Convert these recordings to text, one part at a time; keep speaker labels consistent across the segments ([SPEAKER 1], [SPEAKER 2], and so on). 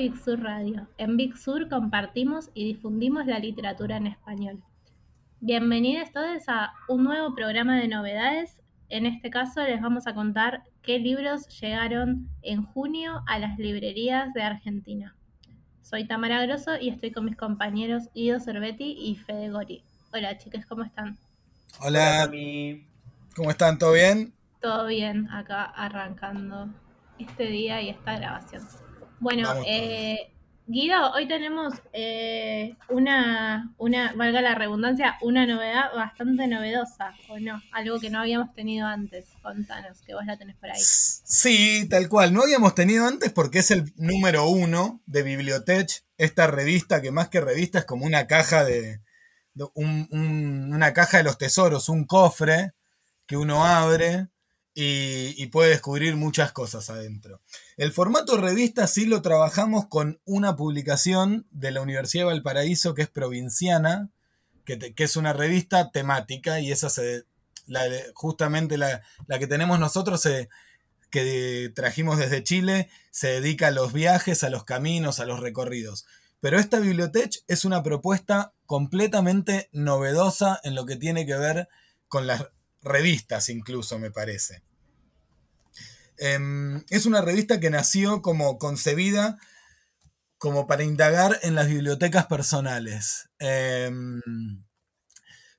[SPEAKER 1] Big Sur Radio. En Big Sur compartimos y difundimos la literatura en español. Bienvenidos todos a un nuevo programa de novedades. En este caso les vamos a contar qué libros llegaron en junio a las librerías de Argentina. Soy Tamara Grosso y estoy con mis compañeros Ido Cervetti y Fede Gori. Hola chicas, ¿cómo están?
[SPEAKER 2] Hola, ¿cómo están? ¿Todo bien?
[SPEAKER 1] Todo bien, acá arrancando este día y esta grabación. Bueno, eh, Guido, hoy tenemos eh, una, una, valga la redundancia, una novedad bastante novedosa, ¿o no? Algo que no habíamos tenido antes. Contanos, que vos la tenés por ahí.
[SPEAKER 2] Sí, tal cual. No habíamos tenido antes porque es el número uno de Bibliotech, esta revista que más que revista es como una caja de, una caja de los tesoros, un cofre que uno abre y, puede descubrir muchas cosas adentro. El formato revista sí lo trabajamos con una publicación de la Universidad de Valparaíso que es provinciana, que, es una revista temática y esa se, justamente la, que tenemos nosotros que trajimos desde Chile se dedica a los viajes, a los caminos, a los recorridos. Pero esta biblioteca es una propuesta completamente novedosa en lo que tiene que ver con las revistas, incluso me parece. Em, es una revista que nació como concebida como para indagar en las bibliotecas personales, em,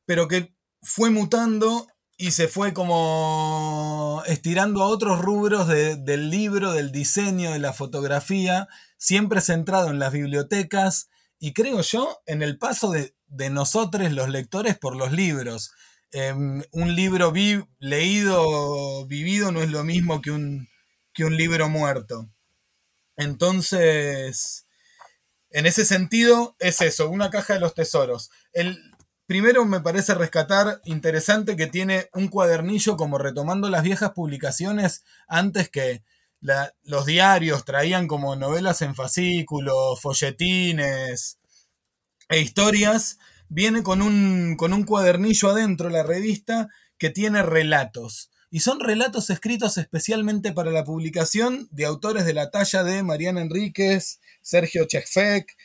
[SPEAKER 2] pero que fue mutando y se fue como estirando a otros rubros del libro, del diseño, de la fotografía, siempre centrado en las bibliotecas y creo yo en el paso de, nosotros los lectores por los libros. Em, un libro leído, vivido, no es lo mismo que un, que un libro muerto. Entonces, en ese sentido, es eso, una caja de los tesoros. El, primero me parece rescatar interesante que tiene un cuadernillo como retomando las viejas publicaciones antes que los diarios traían como novelas en fascículos, folletines e historias, viene con un, con un cuadernillo adentro la revista que tiene relatos. Y son relatos escritos especialmente para la publicación de autores de la talla de Mariana Enríquez, Sergio Chefek,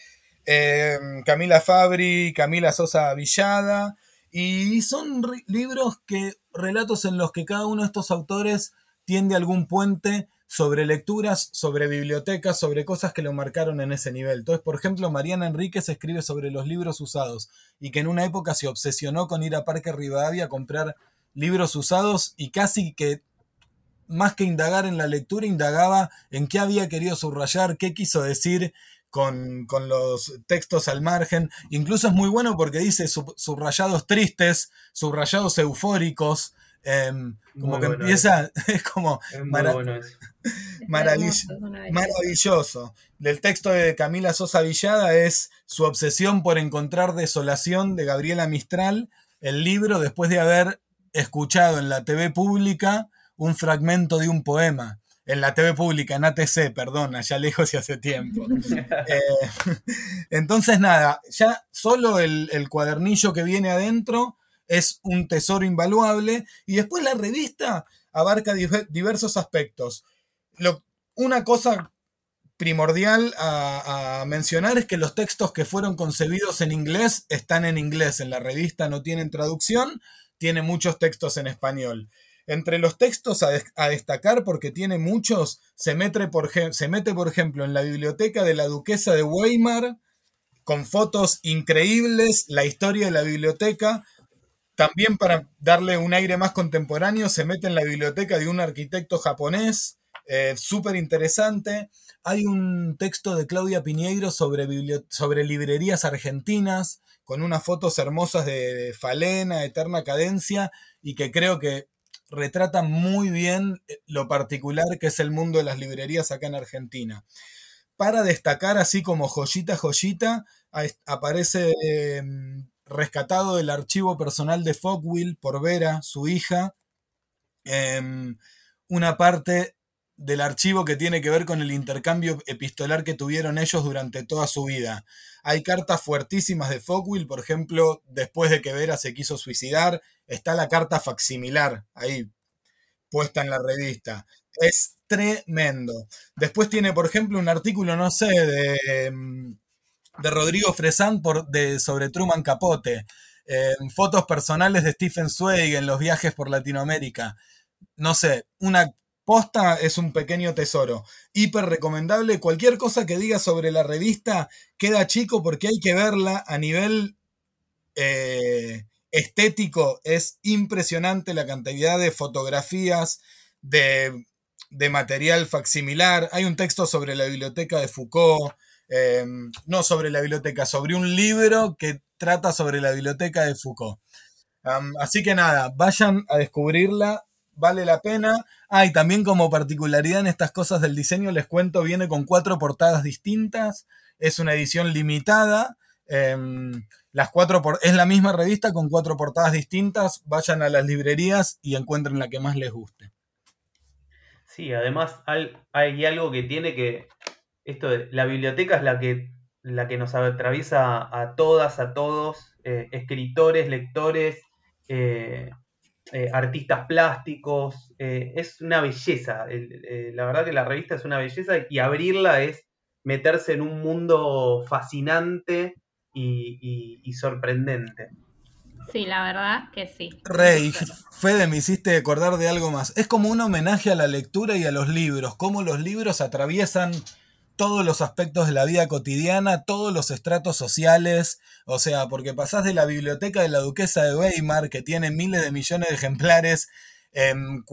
[SPEAKER 2] eh, Camila Fabri, Camila Sosa Villada. Y son libros que, relatos en los que cada uno de estos autores tiende algún puente sobre lecturas, sobre bibliotecas, sobre cosas que lo marcaron en ese nivel. Entonces, por ejemplo, Mariana Enríquez escribe sobre los libros usados y que en una época se obsesionó con ir a Parque Rivadavia a comprar libros usados y casi que más que indagar en la lectura, indagaba en qué había querido subrayar, qué quiso decir con, los textos al margen. Incluso es muy bueno porque dice subrayados tristes, subrayados eufóricos, Em, como que empieza, es como maravilloso. Del texto de Camila Sosa Villada es su obsesión por encontrar desolación de Gabriela Mistral, el libro después de haber escuchado en la TV pública un fragmento de un poema. En la TV pública, en ATC, perdón, allá lejos y hace tiempo. Eh, entonces, nada, ya solo el, el cuadernillo que viene adentro es un tesoro invaluable. Y después la revista abarca diversos aspectos. Una cosa primordial a, mencionar es que los textos que fueron concebidos en inglés están en inglés. En la revista no tienen traducción, tiene muchos textos en español. Entre los textos a, destacar, porque tiene muchos, se mete, por, se mete, por ejemplo, en la biblioteca de la duquesa de Weimar, con fotos increíbles, la historia de la biblioteca, también para darle un aire más contemporáneo, se mete en la biblioteca de un arquitecto japonés, eh, súper interesante. Hay un texto de Claudia Piñeiro sobre, sobre librerías argentinas, con unas fotos hermosas de Falena, Eterna Cadencia, y que creo que retrata muy bien eh, lo particular que es el mundo de las librerías acá en Argentina. Para destacar, así como joyita, joyita, aparece em, rescatado del archivo personal de Fogwill por Vera, su hija, em, una parte del archivo que tiene que ver con el intercambio epistolar que tuvieron ellos durante toda su vida. Hay cartas fuertísimas de Fogwill, por ejemplo, después de que Vera se quiso suicidar, está la carta facsimilar ahí puesta en la revista. Es tremendo. Después tiene, por ejemplo, un artículo, no sé, de, mm, de Rodrigo Fresán por, de, sobre Truman Capote. fotos personales de Stephen Zweig en los viajes por Latinoamérica. No sé, una posta es un pequeño tesoro. Hiper recomendable. Cualquier cosa que diga sobre la revista queda chico porque hay que verla a nivel eh, estético. Es impresionante la cantidad de fotografías, de, material facsimilar. Hay un texto sobre la biblioteca de Foucault. Em, no sobre la biblioteca, sobre un libro que trata sobre la biblioteca de Foucault. así que nada, vayan a descubrirla, vale la pena. Ah, y también como particularidad en estas cosas del diseño, les cuento, viene con cuatro portadas distintas, es una edición limitada. Em, las cuatro es la misma revista con cuatro portadas distintas. Vayan a las librerías y encuentren la que más les guste.
[SPEAKER 3] Sí, además hay, algo que tiene que. Esto la biblioteca es la que, la que nos atraviesa a todas, a todos, eh, escritores, lectores, eh, eh, artistas plásticos. es una belleza. la verdad que la revista es una belleza y abrirla es meterse en un mundo fascinante y, sorprendente.
[SPEAKER 1] Sí, la verdad que sí.
[SPEAKER 2] Rey, Fede, me hiciste acordar de algo más. Es como un homenaje a la lectura y a los libros, cómo los libros atraviesan todos los aspectos de la vida cotidiana, todos los estratos sociales, o sea, porque pasás de la biblioteca de la duquesa de Weimar, que tiene miles de millones de ejemplares em,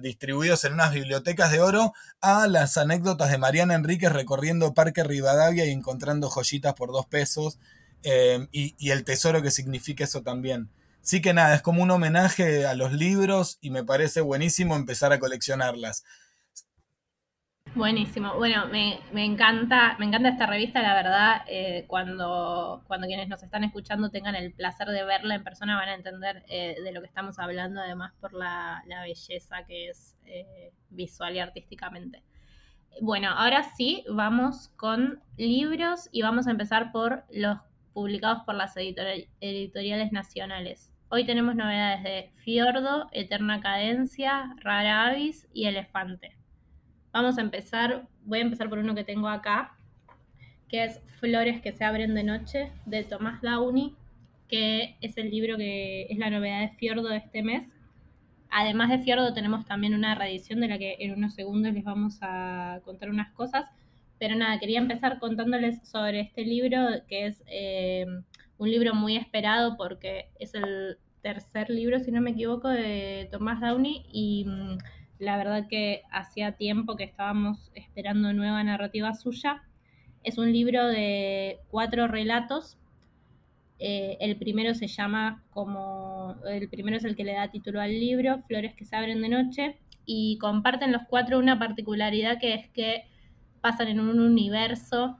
[SPEAKER 2] distribuidos en unas bibliotecas de oro, a las anécdotas de Mariana Enríquez recorriendo Parque Rivadavia y encontrando joyitas por dos pesos, em, y, y el tesoro que significa eso también. Sí que nada, es como un homenaje a los libros y me parece buenísimo empezar a coleccionarlas.
[SPEAKER 1] Buenísimo. Bueno, me, encanta, me encanta esta revista, la verdad, eh, cuando, cuando quienes nos están escuchando tengan el placer de verla en persona van a entender eh, de lo que estamos hablando, además por la, belleza que es eh, visual y artísticamente. Bueno, ahora sí, vamos con libros y vamos a empezar por los publicados por las editoriales nacionales. Hoy tenemos novedades de Fiordo, Eterna Cadencia, Rara Avis y Elefante. Vamos a empezar, voy a empezar por uno que tengo acá, que es Flores que se abren de noche, de Tomás Downey, que es el libro que es la novedad de Fiordo de este mes. Además de Fiordo tenemos también una reedición de la que en unos segundos les vamos a contar unas cosas. Pero nada, quería empezar contándoles sobre este libro, que es eh, un libro muy esperado porque es el tercer libro, si no me equivoco, de Tomás Downey y mm, la verdad que hacía tiempo que estábamos esperando nueva narrativa suya. Es un libro de cuatro relatos. Eh, el primero se llama como. El primero es el que le da título al libro, Flores que se abren de noche. Y comparten los cuatro una particularidad que es que pasan en un universo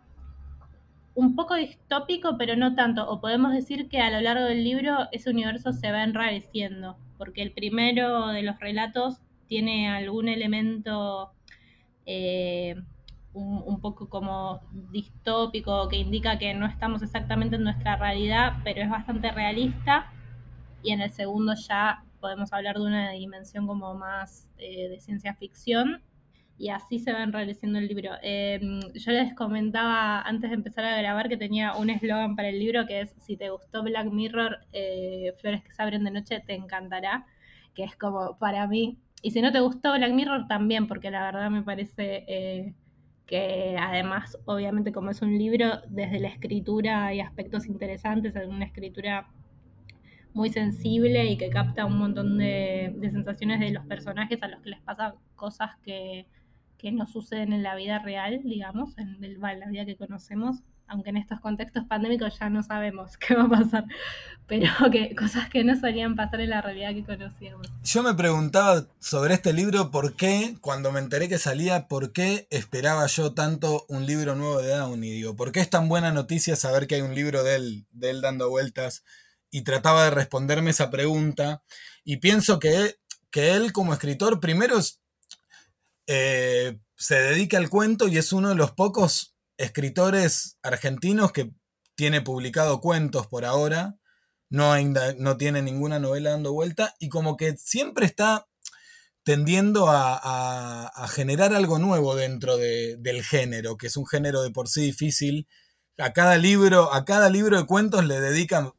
[SPEAKER 1] un poco distópico, pero no tanto. O podemos decir que a lo largo del libro ese universo se va enrareciendo, porque el primero de los relatos tiene algún elemento eh, un, poco como distópico que indica que no estamos exactamente en nuestra realidad, pero es bastante realista. Y en el segundo ya podemos hablar de una dimensión como más eh, de ciencia ficción. Y así se va enriqueciendo el libro. Em, yo les comentaba antes de empezar a grabar que tenía un eslogan para el libro que es, si te gustó Black Mirror, eh, Flores que se abren de noche, te encantará. Que es como, para mí, y si no te gustó Black Mirror, también, porque la verdad me parece eh, que además, obviamente, como es un libro, desde la escritura hay aspectos interesantes, es una escritura muy sensible y que capta un montón de, sensaciones de los personajes a los que les pasan cosas que, no suceden en la vida real, digamos, en, en la vida que conocemos aunque en estos contextos pandémicos ya no sabemos qué va a pasar, pero que cosas que no solían pasar en la realidad que conocíamos.
[SPEAKER 2] Yo me preguntaba sobre este libro por qué, cuando me enteré que salía, por qué esperaba yo tanto un libro nuevo de Downey, ¿por qué es tan buena noticia saber que hay un libro de él, de él dando vueltas? Y trataba de responderme esa pregunta y pienso que, que él como escritor primero eh, se dedica al cuento y es uno de los pocos escritores argentinos que tiene publicado cuentos por ahora, no, no tiene ninguna novela dando vuelta y como que siempre está tendiendo a, generar algo nuevo dentro del género, que es un género de por sí difícil. A cada libro, a cada libro de cuentos le dedican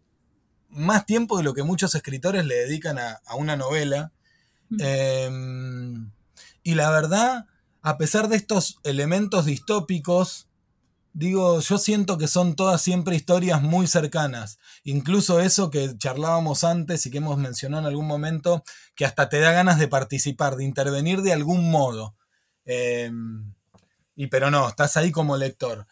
[SPEAKER 2] más tiempo de lo que muchos escritores le dedican a, una novela. Mm. Em, y la verdad, a pesar de estos elementos distópicos, digo, yo siento que son todas siempre historias muy cercanas. Incluso eso que charlábamos antes y que hemos mencionado en algún momento, que hasta te da ganas de participar, de intervenir de algún modo. Em, y pero no, estás ahí como lector.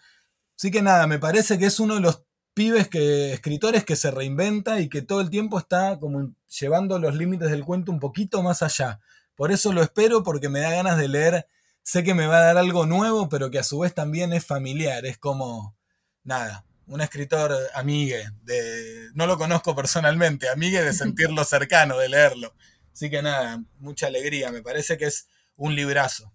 [SPEAKER 2] Así que nada, me parece que es uno de los pibes que, escritores que se reinventa y que todo el tiempo está como llevando los límites del cuento un poquito más allá. Por eso lo espero, porque me da ganas de leer. Sé que me va a dar algo nuevo, pero que a su vez también es familiar. Es como, nada, un escritor amigue, de, no lo conozco personalmente, amigue de sentirlo cercano, de leerlo. Así que nada, mucha alegría, me parece que es un librazo.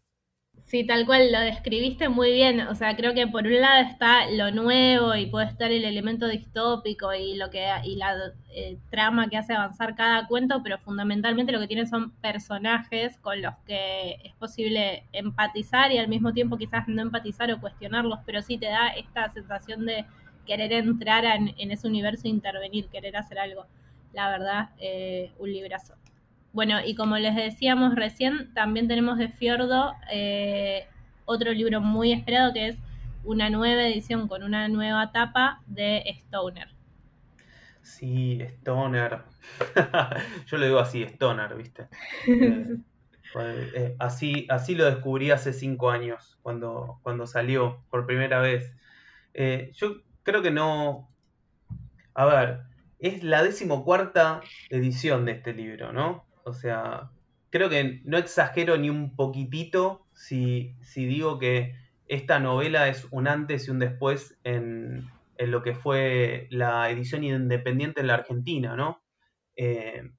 [SPEAKER 1] Sí, tal cual, lo describiste muy bien. O sea, creo que por un lado está lo nuevo y puede estar el elemento distópico y lo que y la eh, trama que hace avanzar cada cuento, pero fundamentalmente lo que tiene son personajes con los que es posible empatizar y al mismo tiempo quizás no empatizar o cuestionarlos, pero sí te da esta sensación de querer entrar en, ese universo e intervenir, querer hacer algo. La verdad, eh, un librazo. Bueno, y como les decíamos recién, también tenemos de Fiordo eh, otro libro muy esperado que es una nueva edición con una nueva tapa de Stoner.
[SPEAKER 3] Sí, Stoner. Yo lo digo así, Stoner, ¿viste? Eh, eh, así, así lo descubrí hace cinco años, cuando, cuando salió por primera vez. yo creo que no. A ver, es la decimocuarta edición de este libro, ¿no? O sea, creo que no exagero ni un poquitito si, digo que esta novela es un antes y un después en, lo que fue la edición independiente en la Argentina, ¿no? Eh,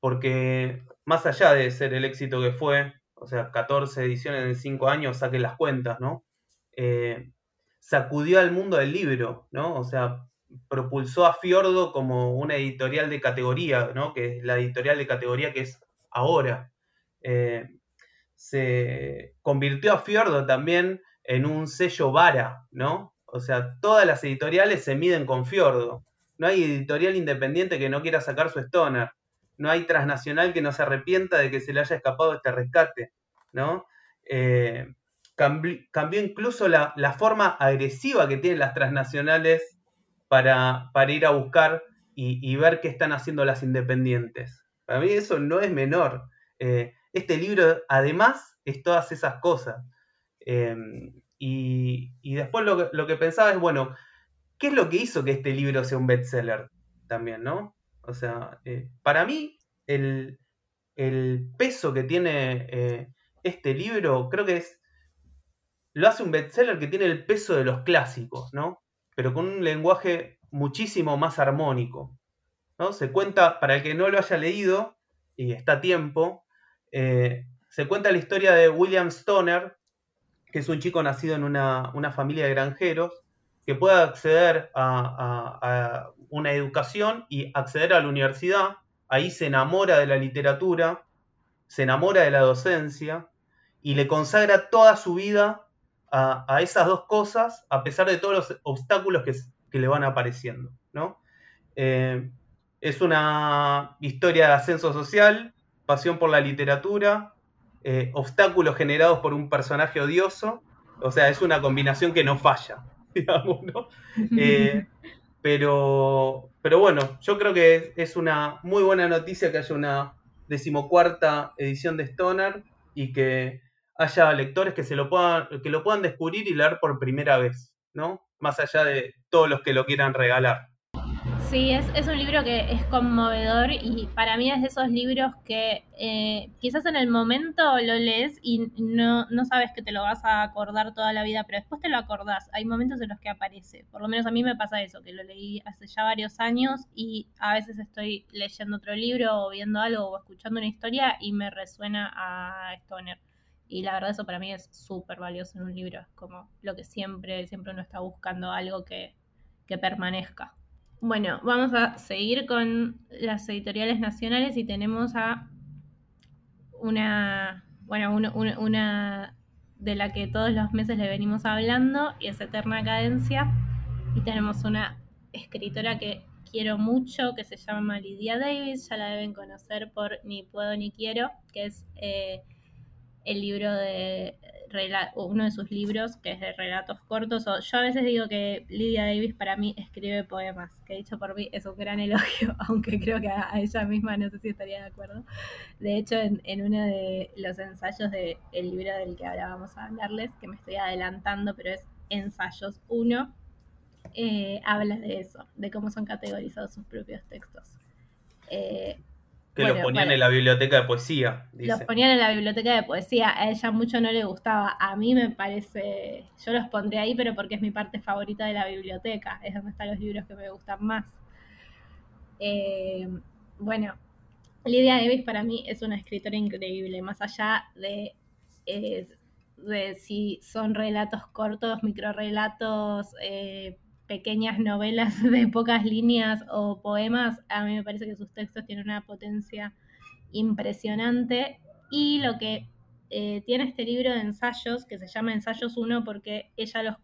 [SPEAKER 3] porque más allá de ser el éxito que fue, o sea, 14 ediciones en 5 años, saquen las cuentas, ¿no? Eh, sacudió al mundo del libro, ¿no? O sea, propulsó a Fiordo como una editorial de categoría, ¿no? que es la editorial de categoría que es ahora. Eh, se convirtió a Fiordo también en un sello vara, ¿no? O sea, todas las editoriales se miden con Fiordo. No hay editorial independiente que no quiera sacar su Stoner. No hay transnacional que no se arrepienta de que se le haya escapado este rescate, ¿no? Eh, cambió, incluso la, la, forma agresiva que tienen las transnacionales para, ir a buscar y, ver qué están haciendo las independientes. Para mí eso no es menor. Eh, este libro además es todas esas cosas. Em, y, después lo que, pensaba es, bueno, ¿qué es lo que hizo que este libro sea un bestseller también, no? O sea, eh, para mí el, peso que tiene eh, este libro creo que es, lo hace un bestseller que tiene el peso de los clásicos, ¿no? Pero con un lenguaje muchísimo más armónico. ¿no? Se cuenta, para el que no lo haya leído, y está a tiempo, eh, se cuenta la historia de William Stoner, que es un chico nacido en una, familia de granjeros, que puede acceder a, una educación y acceder a la universidad. Ahí se enamora de la literatura, se enamora de la docencia y le consagra toda su vida a, esas dos cosas a pesar de todos los obstáculos que, le van apareciendo. ¿no? Eh, es una historia de ascenso social, pasión por la literatura, eh, obstáculos generados por un personaje odioso, o sea, es una combinación que no falla, digamos, ¿no? Eh, pero, pero bueno, yo creo que es una muy buena noticia que haya una decimocuarta edición de Stoner y que haya lectores que se lo puedan, que lo puedan descubrir y leer por primera vez, ¿no? Más allá de todos los que lo quieran regalar.
[SPEAKER 1] Sí, es, un libro que es conmovedor y para mí es de esos libros que eh, quizás en el momento lo lees y no, no sabes que te lo vas a acordar toda la vida, pero después te lo acordás. Hay momentos en los que aparece. Por lo menos a mí me pasa eso, que lo leí hace ya varios años y a veces estoy leyendo otro libro o viendo algo o escuchando una historia y me resuena a Stoner. Y la verdad eso para mí es súper valioso en un libro, es como lo que siempre, siempre uno está buscando algo que, permanezca. Bueno, vamos a seguir con las editoriales nacionales y tenemos a una, bueno, una de la que todos los meses le venimos hablando y es Eterna Cadencia. Y tenemos una escritora que quiero mucho, que se llama Lydia Davis, ya la deben conocer por Ni Puedo Ni Quiero, que es eh, el libro de uno de sus libros que es de relatos cortos. O, yo a veces digo que Lydia Davis para mí escribe poemas, que dicho por mí es un gran elogio, aunque creo que a, ella misma no sé si estaría de acuerdo. De hecho, en, uno de los ensayos del libro del que ahora vamos a hablarles, que me estoy adelantando, pero es Ensayos 1, eh, habla de eso, de cómo son categorizados sus propios textos.
[SPEAKER 3] Eh, que los ponían en la biblioteca de poesía.
[SPEAKER 1] Los ponían en la biblioteca de poesía. A ella mucho no le gustaba. A mí me parece. Yo los pondré ahí, pero porque es mi parte favorita de la biblioteca. Es donde están los libros que me gustan más. Eh, bueno, Lidia Davis para mí es una escritora increíble. Más allá de, eh, de si son relatos cortos, microrelatos. Eh, pequeñas novelas de pocas líneas o poemas, a mí me parece que sus textos tienen una potencia impresionante. Y lo que eh, tiene este libro de ensayos, que se llama Ensayos 1, porque ella los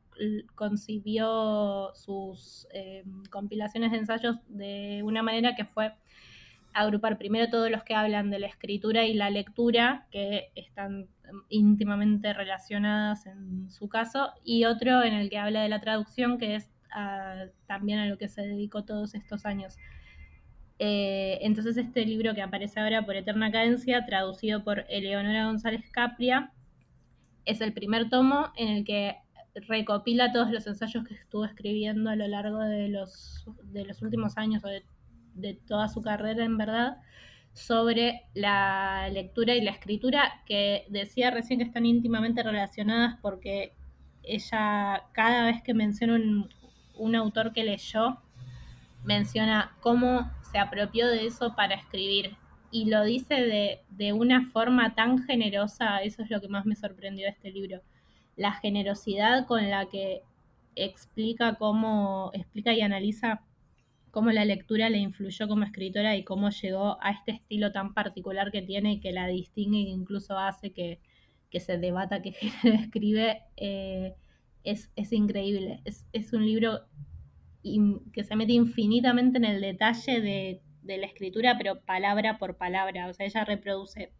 [SPEAKER 1] concibió sus eh, compilaciones de ensayos de una manera que fue agrupar primero todos los que hablan de la escritura y la lectura, que están íntimamente relacionadas en su caso, y otro en el que habla de la traducción, que es también a lo que se dedicó todos estos años. Eh, entonces este libro que aparece ahora por Eterna Cadencia, traducido por Eleonora González Capria, es el primer tomo en el que recopila todos los ensayos que estuvo escribiendo a lo largo de los, de los últimos años o de, de toda su carrera en verdad sobre la lectura y la escritura que decía recién que están íntimamente relacionadas porque ella cada vez que menciona un, un autor que leyó menciona cómo se apropió de eso para escribir y lo dice de, una forma tan generosa, eso es lo que más me sorprendió de este libro, la generosidad con la que explica cómo, explica y analiza cómo la lectura le influyó como escritora y cómo llegó a este estilo tan particular que tiene y que la distingue e incluso hace que, se debata qué género escribe. Eh, es, increíble. Es, un libro que se mete infinitamente en el detalle de, la escritura, pero palabra por palabra. O sea, ella reproduce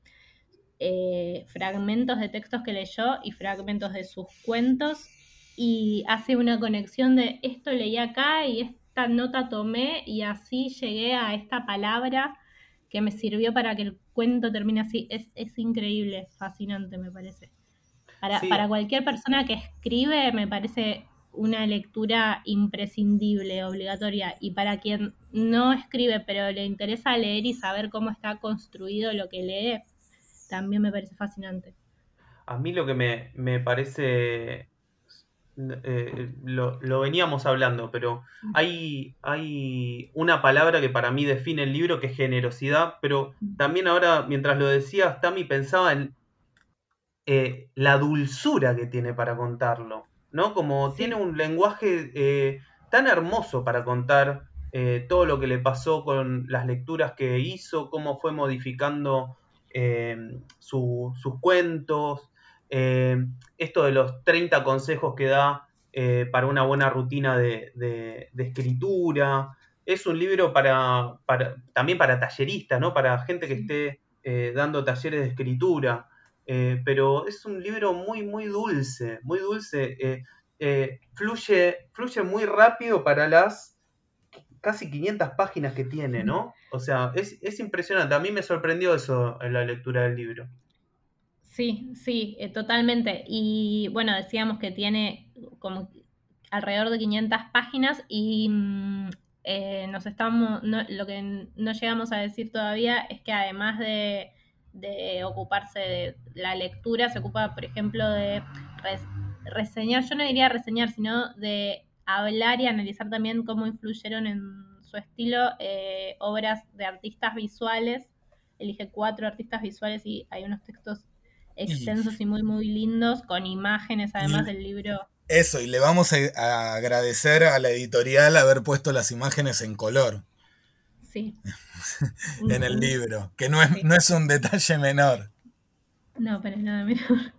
[SPEAKER 1] eh, fragmentos de textos que leyó y fragmentos de sus cuentos y hace una conexión de esto leí acá y esta nota tomé y así llegué a esta palabra que me sirvió para que el cuento termine así. Es, es increíble, fascinante me parece. Para, cualquier persona que escribe me parece una lectura imprescindible, obligatoria. Y para quien no escribe, pero le interesa leer y saber cómo está construido lo que lee, también me parece fascinante.
[SPEAKER 3] A mí lo que me, parece, eh, lo, lo, veníamos hablando, pero hay, hay una palabra que para mí define el libro, que es generosidad, pero también ahora, mientras lo decías, Tami pensaba en eh, la dulzura que tiene para contarlo, ¿no? Como tiene un lenguaje eh, tan hermoso para contar eh, todo lo que le pasó con las lecturas que hizo, cómo fue modificando sus cuentos, esto de los 30 consejos que da para una buena rutina de, escritura. Es un libro para, también para talleristas, ¿no? Para gente que esté dando talleres de escritura. Eh, pero es un libro muy, muy dulce, muy dulce. Eh, eh, fluye, fluye muy rápido para las casi 500 páginas que tiene, ¿no? O sea, es, impresionante. A mí me sorprendió eso en la lectura del libro.
[SPEAKER 1] Sí, sí, totalmente. Y bueno, decíamos que tiene como alrededor de 500 páginas y mm, nos estamos, lo que no llegamos a decir todavía es que además de de ocuparse de la lectura, se ocupa, por ejemplo, de reseñar, yo no diría reseñar, sino de hablar y analizar también cómo influyeron en su estilo eh, obras de artistas visuales. Elige cuatro artistas visuales y hay unos textos extensos y muy, muy lindos, con imágenes además del libro.
[SPEAKER 2] Eso, y le vamos a agradecer a la editorial haber puesto las imágenes en color.
[SPEAKER 1] Sí.
[SPEAKER 2] en el libro, que no es, no es un detalle menor.
[SPEAKER 1] No, pero nada menor.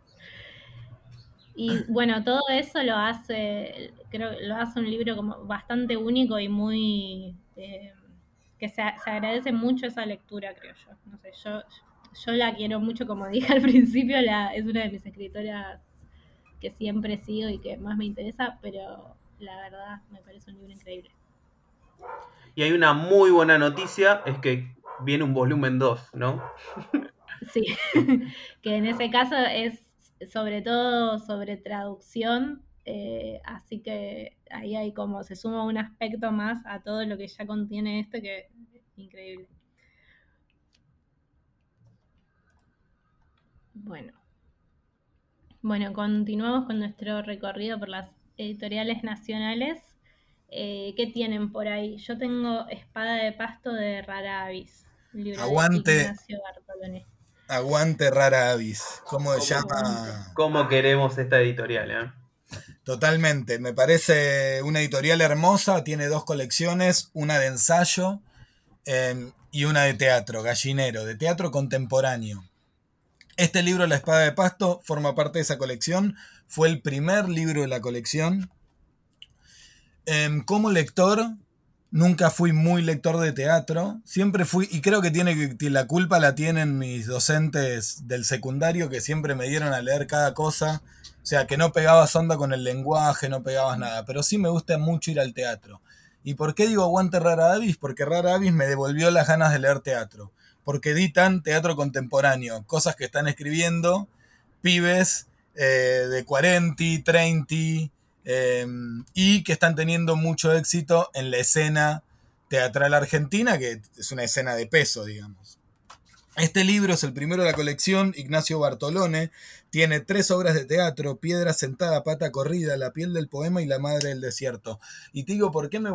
[SPEAKER 1] Y bueno, todo eso lo hace, creo que lo hace un libro como bastante único y muy... Eh, que se, agradece mucho esa lectura, creo yo. No sé, yo, yo la quiero mucho, como dije al principio, la, es una de mis escritoras que siempre sigo y que más me interesa, pero la verdad me parece un libro increíble.
[SPEAKER 3] Y hay una muy buena noticia, es que viene un volumen 2, ¿no?
[SPEAKER 1] Sí, que en ese caso es sobre todo sobre traducción, eh, así que ahí hay como se suma un aspecto más a todo lo que ya contiene esto que es increíble. Bueno. Bueno, continuamos con nuestro recorrido por las editoriales nacionales. Eh, ¿Qué tienen por ahí? Yo tengo Espada de Pasto de Rara Avis.
[SPEAKER 2] Aguante. Aguante Rara Avis. ¿Cómo se llama?
[SPEAKER 3] ¿Cómo queremos esta editorial? Eh?
[SPEAKER 2] Totalmente. Me parece una editorial hermosa. Tiene dos colecciones: una de ensayo em, y una de teatro, gallinero, de teatro contemporáneo. Este libro, La Espada de Pasto, forma parte de esa colección. Fue el primer libro de la colección. Em, como lector, Nunca fui muy lector de teatro, siempre fui, y creo que tiene la culpa la tienen mis docentes del secundario que siempre me dieron a leer cada cosa, o sea, que no pegabas onda con el lenguaje, no pegabas nada, pero sí me gusta mucho ir al teatro. ¿Y por qué digo aguante Rara Avis? Porque Rara Avis me devolvió las ganas de leer teatro, porque editan teatro contemporáneo, cosas que están escribiendo pibes eh, de 40, 30, Em, y que están teniendo mucho éxito en la escena teatral argentina, que es una escena de peso, digamos. Este libro es el primero de la colección, Ignacio Bartolone, tiene tres obras de teatro, Piedra sentada, Pata corrida, La piel del poema y La madre del desierto. Y te digo, ¿por qué me,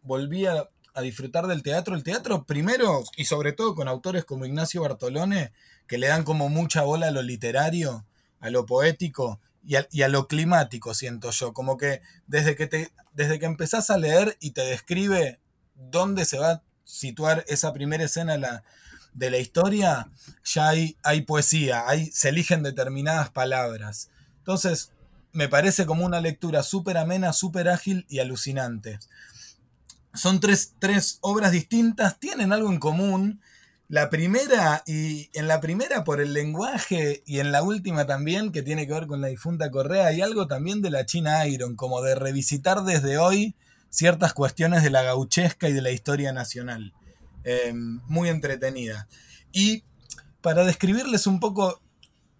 [SPEAKER 2] volví a, a disfrutar del teatro? El teatro primero y sobre todo con autores como Ignacio Bartolone, que le dan como mucha bola a lo literario, a lo poético, y a, lo climático, siento yo. Como que desde que, te, desde que empezás a leer y te describe dónde se va a situar esa primera escena de la, de la historia, ya hay, hay poesía, hay, se eligen determinadas palabras. Entonces, me parece como una lectura súper amena, súper ágil y alucinante. Son tres, tres obras distintas, tienen algo en común, la primera, y en la primera por el lenguaje, y en la última también, que tiene que ver con la difunta Correa, hay algo también de la China Iron, como de revisitar desde hoy ciertas cuestiones de la gauchesca y de la historia nacional. Eh, muy entretenida. Y para describirles un poco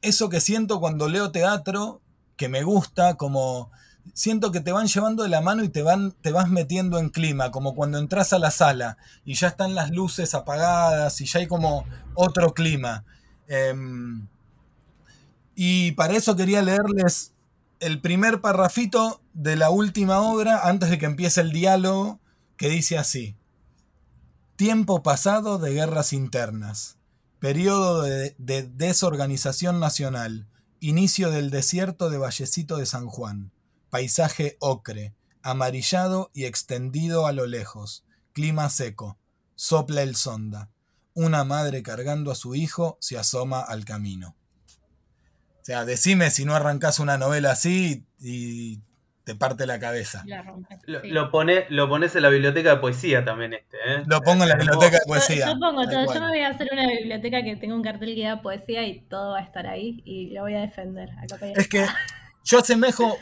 [SPEAKER 2] eso que siento cuando leo teatro, que me gusta, como siento que te van llevando de la mano y te, van, te vas metiendo en clima, como cuando entras a la sala y ya están las luces apagadas y ya hay como otro clima. Em, y para eso quería leerles el primer parrafito de la última obra antes de que empiece el diálogo, que dice así. Tiempo pasado de guerras internas, periodo de, de desorganización nacional, inicio del desierto de Vallecito de San Juan Paisaje ocre, amarillado y extendido a lo lejos. Clima seco. Sopla el sonda. Una madre cargando a su hijo se asoma al camino. O sea, decime si no arrancas una novela así y te parte la cabeza.
[SPEAKER 3] lo, pone, lo pones en la biblioteca de poesía también este, ¿eh?
[SPEAKER 2] Lo pongo en la biblioteca de poesía.
[SPEAKER 1] Yo, pongo todo, yo me voy a hacer una biblioteca que tenga un cartel que da poesía y todo va a estar ahí y lo voy a defender.
[SPEAKER 2] es que yo asemejo,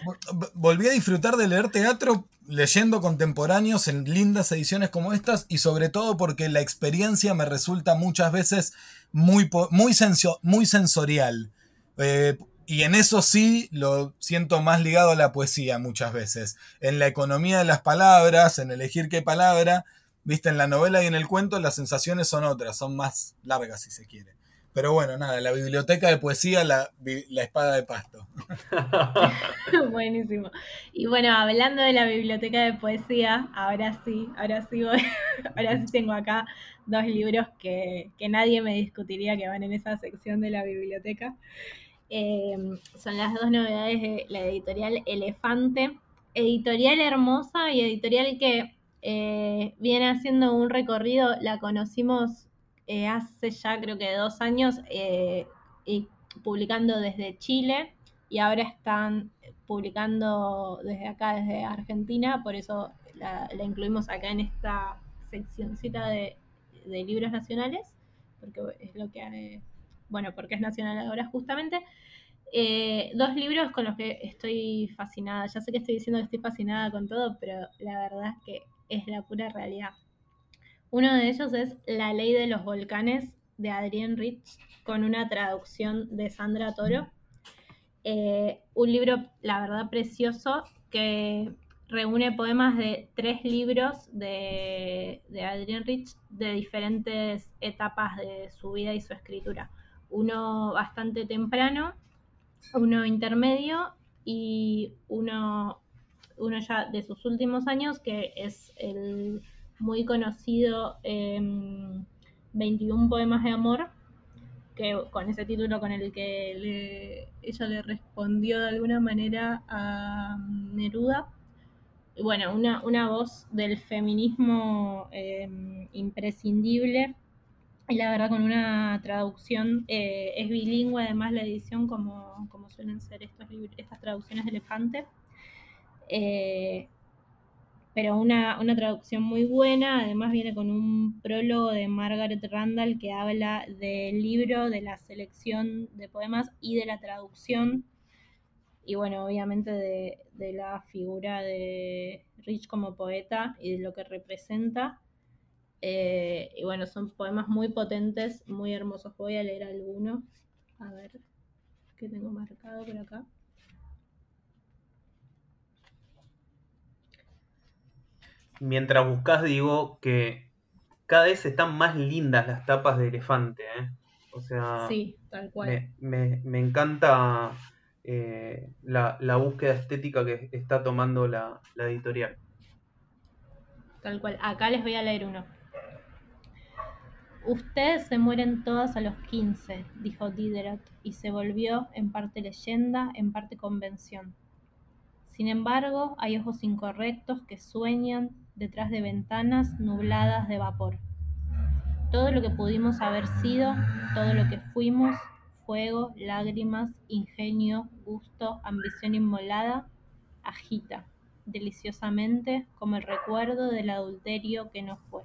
[SPEAKER 2] volví a disfrutar de leer teatro leyendo contemporáneos en lindas ediciones como estas y sobre todo porque la experiencia me resulta muchas veces muy, muy, muy sensorial. Eh, y en eso sí lo siento más ligado a la poesía muchas veces. En la economía de las palabras, en elegir qué palabra, viste, en la novela y en el cuento las sensaciones son otras, son más largas si se quiere. Pero bueno, nada, la biblioteca de poesía, la, espada de pasto.
[SPEAKER 1] Buenísimo. Y bueno, hablando de la biblioteca de poesía, ahora sí, ahora sí voy, ahora sí tengo acá dos libros que, nadie me discutiría que van en esa sección de la biblioteca. Em, son las dos novedades de la editorial Elefante. Editorial hermosa y editorial que eh, viene haciendo un recorrido, la conocimos eh, hace ya creo que dos años eh, y publicando desde Chile y ahora están publicando desde acá, desde Argentina, por eso la, incluimos acá en esta seccióncita de, de, libros nacionales, porque es lo que, bueno, porque es nacional ahora justamente. Eh, dos libros con los que estoy fascinada. Ya sé que estoy diciendo que estoy fascinada con todo, pero la verdad es que es la pura realidad. Uno de ellos es La ley de los volcanes de Adrienne Rich, con una traducción de Sandra Toro. Eh, un libro, la verdad, precioso que reúne poemas de tres libros de, de Adrienne Rich de diferentes etapas de su vida y su escritura. Uno bastante temprano, uno intermedio y uno, uno ya de sus últimos años, que es el muy conocido 21 em, poemas de amor, que con ese título con el que ella le respondió de alguna manera a Neruda. Bueno, una, una voz del feminismo em, imprescindible y la verdad con una traducción eh, es bilingüe además la edición como, como suelen ser estos estas traducciones de elefante eh, pero una, una, traducción muy buena además viene con un prólogo de Margaret Randall que habla del libro de la selección de poemas y de la traducción y bueno obviamente de, de la figura de Rich como poeta y de lo que representa eh, y bueno, son poemas muy potentes, muy hermosos. Voy a leer alguno. A ver, ¿qué tengo marcado por acá?
[SPEAKER 3] Mientras buscas, digo que cada vez están más lindas las tapas de elefante. ¿eh? O sea,
[SPEAKER 1] sí, tal cual.
[SPEAKER 3] Me, encanta eh, la, búsqueda estética que está tomando la, la editorial.
[SPEAKER 1] Tal cual. Acá les voy a leer uno. Ustedes se mueren todas a los quince, dijo Diderot, y se volvió en parte leyenda, en parte convención. Sin embargo, hay ojos incorrectos que sueñan detrás de ventanas nubladas de vapor. Todo lo que pudimos haber sido, todo lo que fuimos, fuego, lágrimas, ingenio, gusto, ambición inmolada, agita deliciosamente como el recuerdo del adulterio que no fue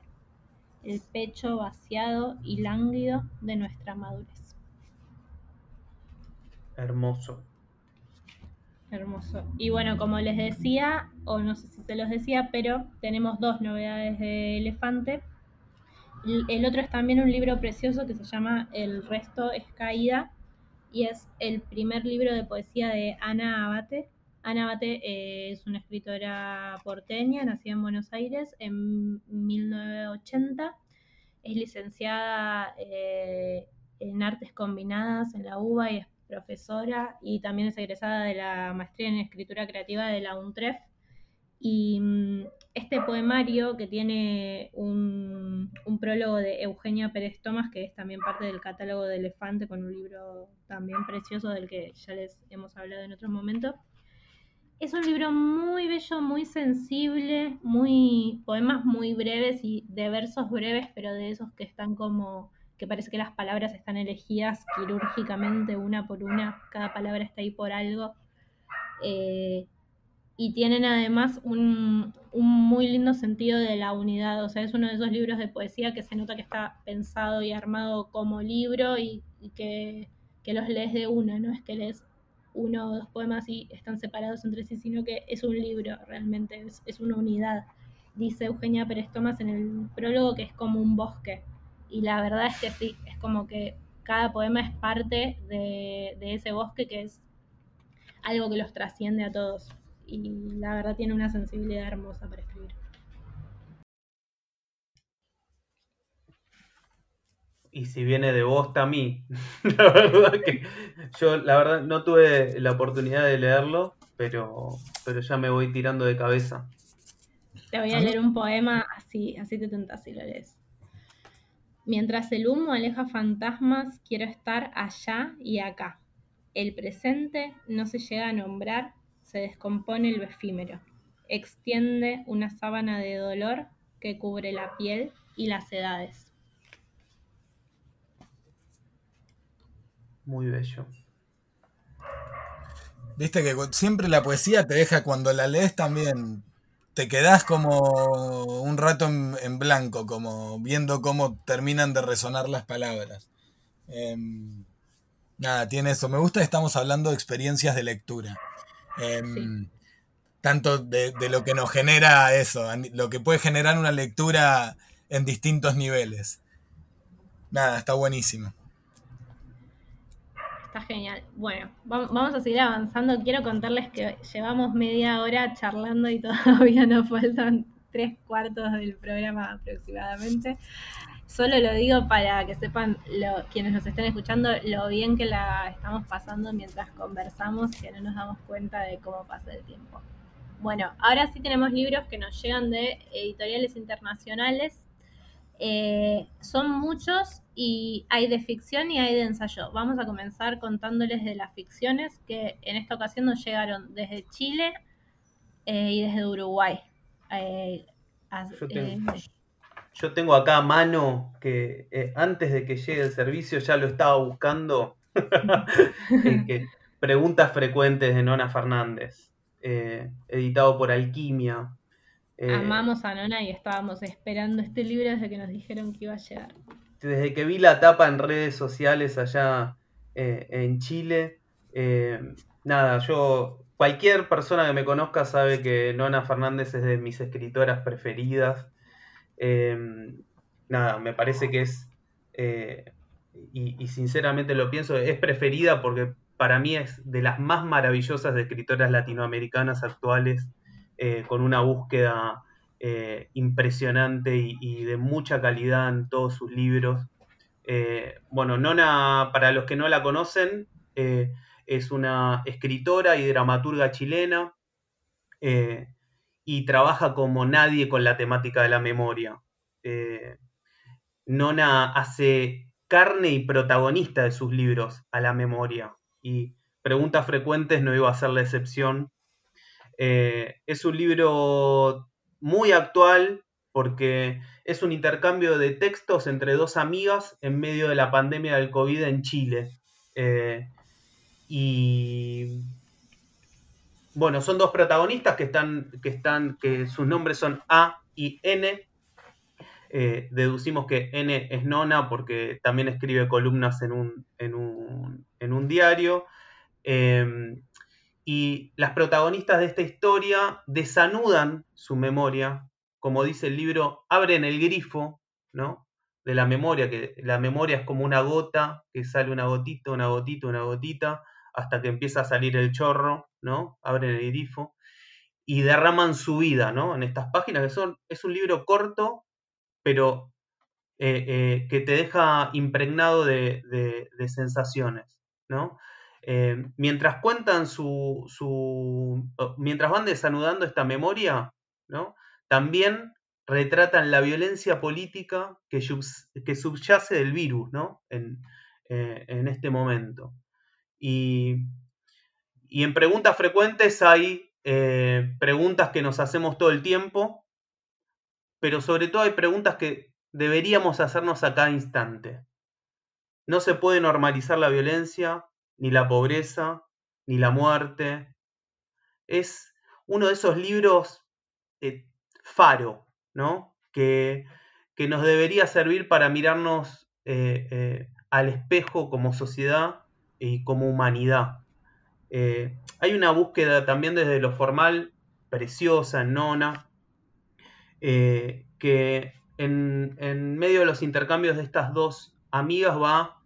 [SPEAKER 1] el pecho vaciado y lánguido de nuestra madurez.
[SPEAKER 3] Hermoso.
[SPEAKER 1] Hermoso. Y bueno, como les decía, o no sé si se los decía, pero tenemos dos novedades de Elefante. El otro es también un libro precioso que se llama El resto es caída y es el primer libro de poesía de Ana Abate. Ana Abate eh, es una escritora porteña, nacida en Buenos Aires en 1980. Es licenciada eh, en artes combinadas en la UBA y profesora y también es egresada de la maestría en escritura creativa de la UNTREF. Y mm, este poemario que tiene un, un, prólogo de Eugenia Pérez Tomás, que es también parte del catálogo de Elefante, con un libro también precioso del que ya les hemos hablado en otro momento, es un libro muy bello, muy sensible, muy poemas muy breves y de versos breves, pero de esos que están como que parece que las palabras están elegidas quirúrgicamente una por una, cada palabra está ahí por algo. Eh, y tienen además un, muy lindo sentido de la unidad, o sea, es uno de esos libros de poesía que se nota que está pensado y armado como libro y, que, que, los lees de una, no es que lees uno o dos poemas y están separados entre sí, sino que es un libro realmente, es, una unidad. Dice Eugenia Pérez Tomás en el prólogo que es como un bosque. Y la verdad es que sí, es como que cada poema es parte de, de ese bosque que es algo que los trasciende a todos. Y la verdad tiene una sensibilidad hermosa para escribir.
[SPEAKER 3] y si viene de vos a mí. la verdad que yo la verdad no tuve la oportunidad de leerlo, pero, pero ya me voy tirando de cabeza.
[SPEAKER 1] Te voy a leer un poema así, así te tentas si lo lees. Mientras el humo aleja fantasmas, quiero estar allá y acá. El presente no se llega a nombrar, se descompone lo efímero. Extiende una sábana de dolor que cubre la piel y las edades.
[SPEAKER 3] muy bello.
[SPEAKER 2] Viste que siempre la poesía te deja cuando la lees también, te quedás como un rato en, blanco, como viendo cómo terminan de resonar las palabras. Em, nada, tiene eso. Me gusta que estamos hablando de experiencias de lectura. Em, tanto de, de, lo que nos genera eso, lo que puede generar una lectura en distintos niveles. Nada, está buenísimo.
[SPEAKER 1] Está genial. Bueno, vamos a seguir avanzando. Quiero contarles que llevamos media hora charlando y todavía nos faltan tres cuartos del programa aproximadamente. Solo lo digo para que sepan lo, quienes nos estén escuchando lo bien que la estamos pasando mientras conversamos, que no nos damos cuenta de cómo pasa el tiempo. Bueno, ahora sí tenemos libros que nos llegan de editoriales internacionales eh, son muchos y hay de ficción y hay de ensayo. Vamos a comenzar contándoles de las ficciones que en esta ocasión nos llegaron desde Chile eh, y desde Uruguay.
[SPEAKER 3] Eh, yo, tengo, acá a mano que antes de que llegue el servicio ya lo estaba buscando. preguntas frecuentes de Nona Fernández, editado por Alquimia.
[SPEAKER 1] Eh, Amamos a Nona y estábamos esperando este libro desde que nos dijeron que iba a llegar.
[SPEAKER 3] Desde que vi la tapa en redes sociales allá eh, en Chile, eh, nada, yo, cualquier persona que me conozca sabe que Nona Fernández es de mis escritoras preferidas. nada, me parece que es, y, sinceramente lo pienso, es preferida porque para mí es de las más maravillosas escritoras latinoamericanas actuales eh, con una búsqueda eh, impresionante y, de mucha calidad en todos sus libros. Eh, bueno, Nona, para los que no la conocen, es una escritora y dramaturga chilena y trabaja como nadie con la temática de la memoria. Nona hace carne y protagonista de sus libros a la memoria y Preguntas Frecuentes no iba a ser la excepción eh, es un libro muy actual porque es un intercambio de textos entre dos amigas en medio de la pandemia del COVID en Chile. Eh, y bueno, son dos protagonistas que están, que están, que sus nombres son A y N. Eh, deducimos que N es nona porque también escribe columnas en un, en un, en un diario. Y las protagonistas de esta historia desanudan su memoria, como dice el libro, abren el grifo, ¿no? De la memoria, que la memoria es como una gota, que sale una gotita, una gotita, una gotita, hasta que empieza a salir el chorro, ¿no? Abren el grifo y derraman su vida, ¿no? En estas páginas que son, es un libro corto, pero eh, eh, que te deja impregnado de, de sensaciones, ¿no? Eh, mientras cuentan su, mientras van desanudando esta memoria. También retratan la violencia política que, que subyace del virus, ¿no? En, eh, este momento. Y, en preguntas frecuentes hay eh, preguntas que nos hacemos todo el tiempo, pero sobre todo hay preguntas que deberíamos hacernos a cada instante. No se puede normalizar la violencia, ni la pobreza, ni la muerte. Es uno de esos libros eh, faro, ¿no? Que, que, nos debería servir para mirarnos eh, eh, al espejo como sociedad y como humanidad. hay una búsqueda también desde lo formal preciosa Nona, que en, en, medio de los intercambios de estas dos amigas va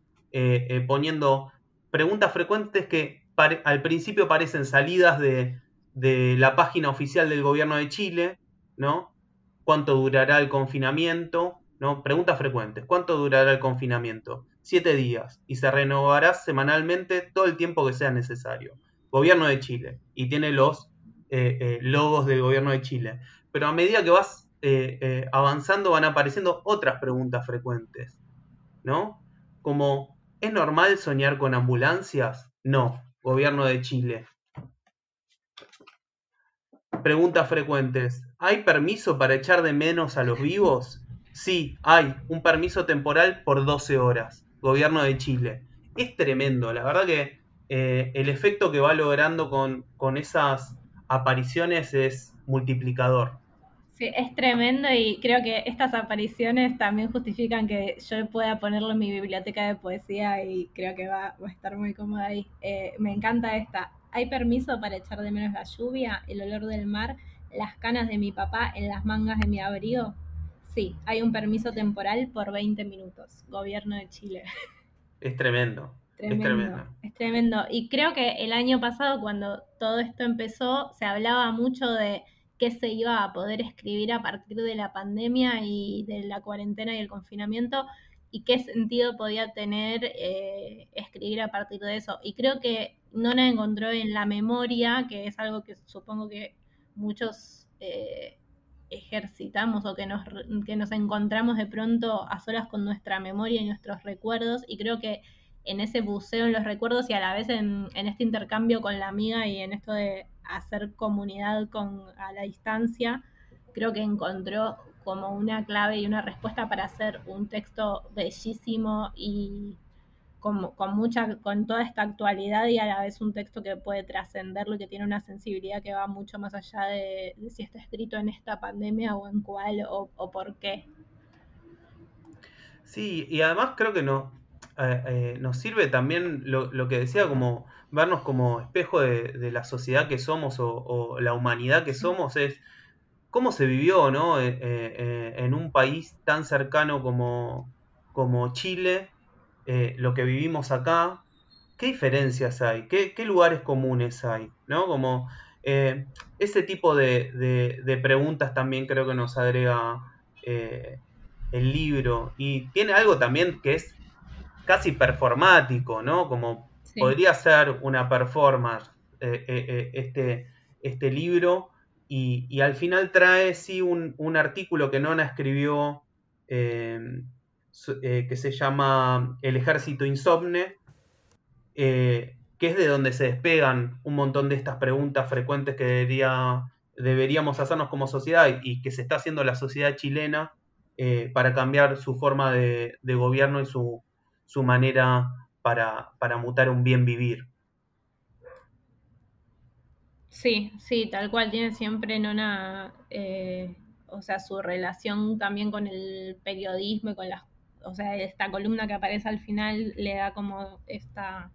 [SPEAKER 3] poniendo preguntas frecuentes que al principio parecen salidas de, la página oficial del gobierno de Chile, ¿no? ¿Cuánto durará el confinamiento? ¿No? Preguntas frecuentes. ¿Cuánto durará el confinamiento? Siete días. Y se renovará semanalmente todo el tiempo que sea necesario. Gobierno de Chile. Y tiene los eh, eh, logos del gobierno de Chile. Pero a medida que vas eh, avanzando van apareciendo otras preguntas frecuentes. ¿No? Como ¿Es normal soñar con ambulancias? No. Gobierno de Chile. Preguntas frecuentes. ¿Hay permiso para echar de menos a los vivos? Sí, hay un permiso temporal por 12 horas. Gobierno de Chile. es tremendo. La verdad que eh, el efecto que va logrando con, con esas apariciones es multiplicador.
[SPEAKER 1] Sí, es tremendo y creo que estas apariciones también justifican que yo pueda ponerlo en mi biblioteca de poesía y creo que va, a estar muy cómoda ahí. Eh, me encanta esta. ¿Hay permiso para echar de menos la lluvia, el olor del mar, las canas de mi papá en las mangas de mi abrigo? Sí, hay un permiso temporal por 20 minutos. Gobierno de Chile.
[SPEAKER 3] Es tremendo. es tremendo.
[SPEAKER 1] Es tremendo. Y creo que el año pasado, cuando todo esto empezó, se hablaba mucho de qué se iba a poder escribir a partir de la pandemia y de la cuarentena y el confinamiento y qué sentido podía tener eh, escribir a partir de eso. Y creo que no la encontró en la memoria, que es algo que supongo que muchos eh, ejercitamos o que nos, que nos encontramos de pronto a solas con nuestra memoria y nuestros recuerdos. Y creo que en ese buceo en los recuerdos y a la vez en, en este intercambio con la amiga y en esto de hacer comunidad con, a la distancia, creo que encontró como una clave y una respuesta para hacer un texto bellísimo y con, con, mucha, con toda esta actualidad y a la vez un texto que puede trascenderlo y que tiene una sensibilidad que va mucho más allá de, si está escrito en esta pandemia o en cuál o, por qué.
[SPEAKER 3] Sí, y además creo que no, eh, eh, nos sirve también lo, lo, que decía como vernos como espejo de, la sociedad que somos o, la humanidad que somos, es cómo se vivió ¿no? Eh, eh, en un país tan cercano como, como Chile, eh, lo que vivimos acá, qué diferencias hay, qué, lugares comunes hay, ¿no? Como ese tipo de, de, preguntas también creo que nos agrega el libro. Y tiene algo también que es casi performático, ¿no? Como podría ser una performance eh, eh, eh, este, este libro y, al final trae sí un, artículo que Nona escribió que se llama El ejército insomne, que es de donde se despegan un montón de estas preguntas frecuentes que debería, deberíamos hacernos como sociedad y que se está haciendo la sociedad chilena para cambiar su forma de, gobierno y su, su manera para, para mutar un bien vivir.
[SPEAKER 1] Sí, sí, tal cual, tiene siempre en una, eh, o sea, su relación también con el periodismo y con las, o sea, esta columna que aparece al final le da como esta,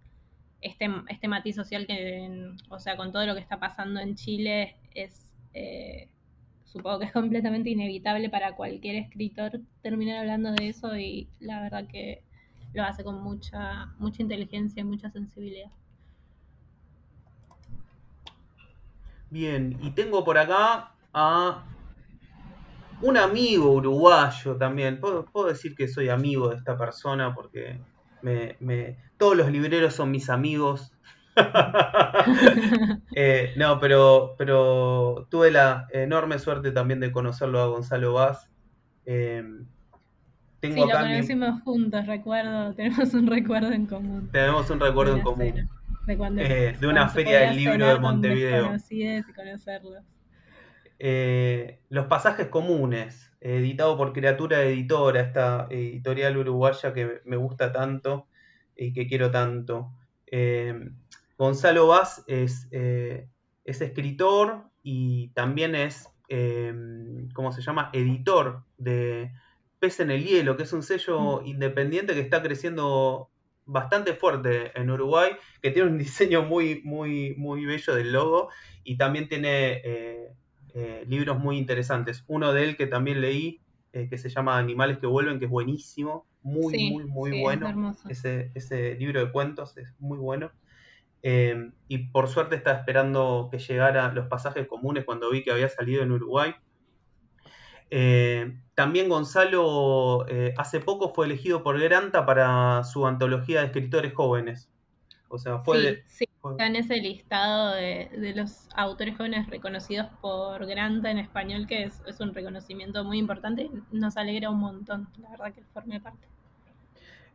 [SPEAKER 1] este, este matiz social que, o sea, con todo lo que está pasando en Chile es, eh, supongo que es completamente inevitable para cualquier escritor terminar hablando de eso y la verdad que lo hace con mucha, mucha inteligencia y mucha sensibilidad.
[SPEAKER 3] Bien, y tengo por acá a un amigo uruguayo también. Puedo, decir que soy amigo de esta persona porque me, todos los libreros son mis amigos. Eh, no, pero, pero tuve la enorme suerte también de conocerlo a Gonzalo Vaz. Eh,
[SPEAKER 1] sí, lo conocimos juntos, recuerdo, tenemos un recuerdo en común.
[SPEAKER 3] Tenemos un recuerdo en común. De, eh, una feria del libro de Montevideo.
[SPEAKER 1] Y conocerlos.
[SPEAKER 3] Eh, los pasajes comunes, editado por Criatura Editora, esta editorial uruguaya que me gusta tanto y que quiero tanto. Eh, Gonzalo Vaz es, es, escritor y también es, ¿cómo se llama? Editor de Pez en el Hielo, que es un sello mm. independiente que está creciendo bastante fuerte en Uruguay, que tiene un diseño muy, muy, muy bello del logo y también tiene eh, eh, libros muy interesantes. Uno de él que también leí, eh, que se llama Animales que vuelven, que es buenísimo, muy, muy, muy bueno. Ese, ese, libro de cuentos es muy bueno. y por suerte estaba esperando que llegaran los pasajes comunes cuando vi que había salido en Uruguay. Eh, también Gonzalo eh, hace poco fue elegido por Granta para su antología de escritores jóvenes. O sea, fue,
[SPEAKER 1] sí, está en ese listado de, los autores jóvenes reconocidos por Granta en español, que es, un reconocimiento muy importante. Nos alegra un montón, la verdad, que forme parte.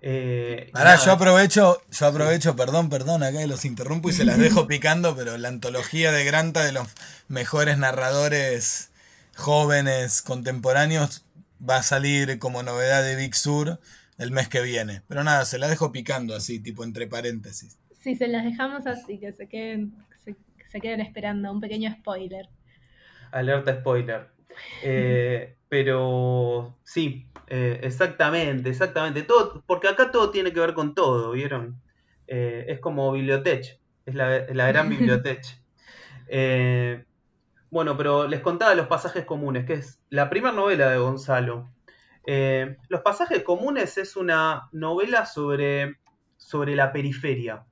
[SPEAKER 2] Eh, Ahora yo aprovecho, yo aprovecho, perdón, perdón, acá los interrumpo y se las dejo picando, pero la antología de Granta de los mejores narradores jóvenes contemporáneos va a salir como novedad de Big Sur. el mes que viene. Pero nada, se la dejo picando así, tipo entre paréntesis.
[SPEAKER 1] Sí, se las dejamos así, que se queden, se, se queden esperando, un pequeño spoiler.
[SPEAKER 3] Alerta spoiler. Eh, pero sí, eh, exactamente, exactamente. Todo, porque acá todo tiene que ver con todo, ¿vieron? Eh, es como bibliotech, es la, la gran bibliotech. Bueno, pero les contaba los pasajes comunes, que es la primera novela de Gonzalo. los pasajes comunes es una novela sobre, sobre la periferia,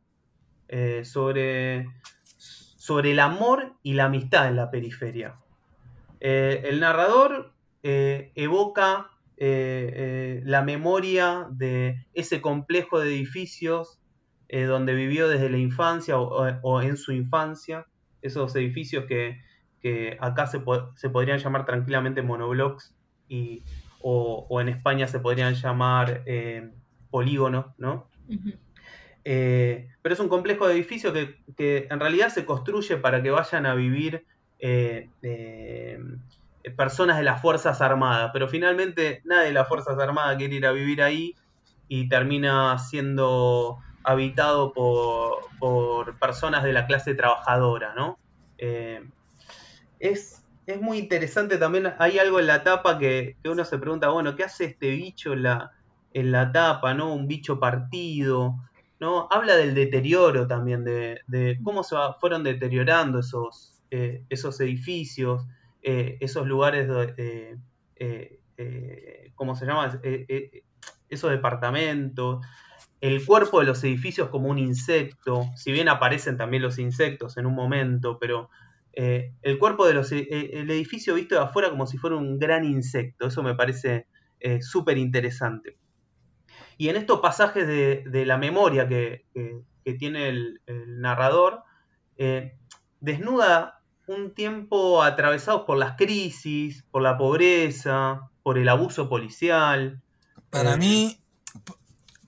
[SPEAKER 3] sobre, sobre el amor y la amistad en la periferia. el narrador eh, evoca eh, eh, la memoria de ese complejo de edificios donde vivió desde la infancia o, en su infancia, esos edificios que, acá se, podrían llamar tranquilamente monoblocks y, o, en España se podrían llamar polígonos, ¿no? pero es un complejo de edificios que, que, en realidad se construye para que vayan a vivir eh, personas de las Fuerzas Armadas, pero finalmente nadie de las Fuerzas Armadas quiere ir a vivir ahí y termina siendo habitado por, personas de la clase trabajadora, ¿no? Eh, es, muy interesante también, hay algo en la tapa que, uno se pregunta, bueno, ¿qué hace este bicho en la, en la tapa, ¿no? Un bicho partido, ¿no? Habla del deterioro también, de, cómo se fueron deteriorando esos, eh, esos edificios, eh, esos lugares, eh, eh, ¿cómo se llama? esos departamentos, el cuerpo de los edificios como un insecto, si bien aparecen también los insectos en un momento, pero el cuerpo de los el edificio visto de afuera como si fuera un gran insecto, eso me parece súper interesante. Y en estos pasajes de, la memoria que, tiene el, el narrador, desnuda un tiempo atravesados por las crisis, por la pobreza, por el abuso policial.
[SPEAKER 2] Para eh, mí,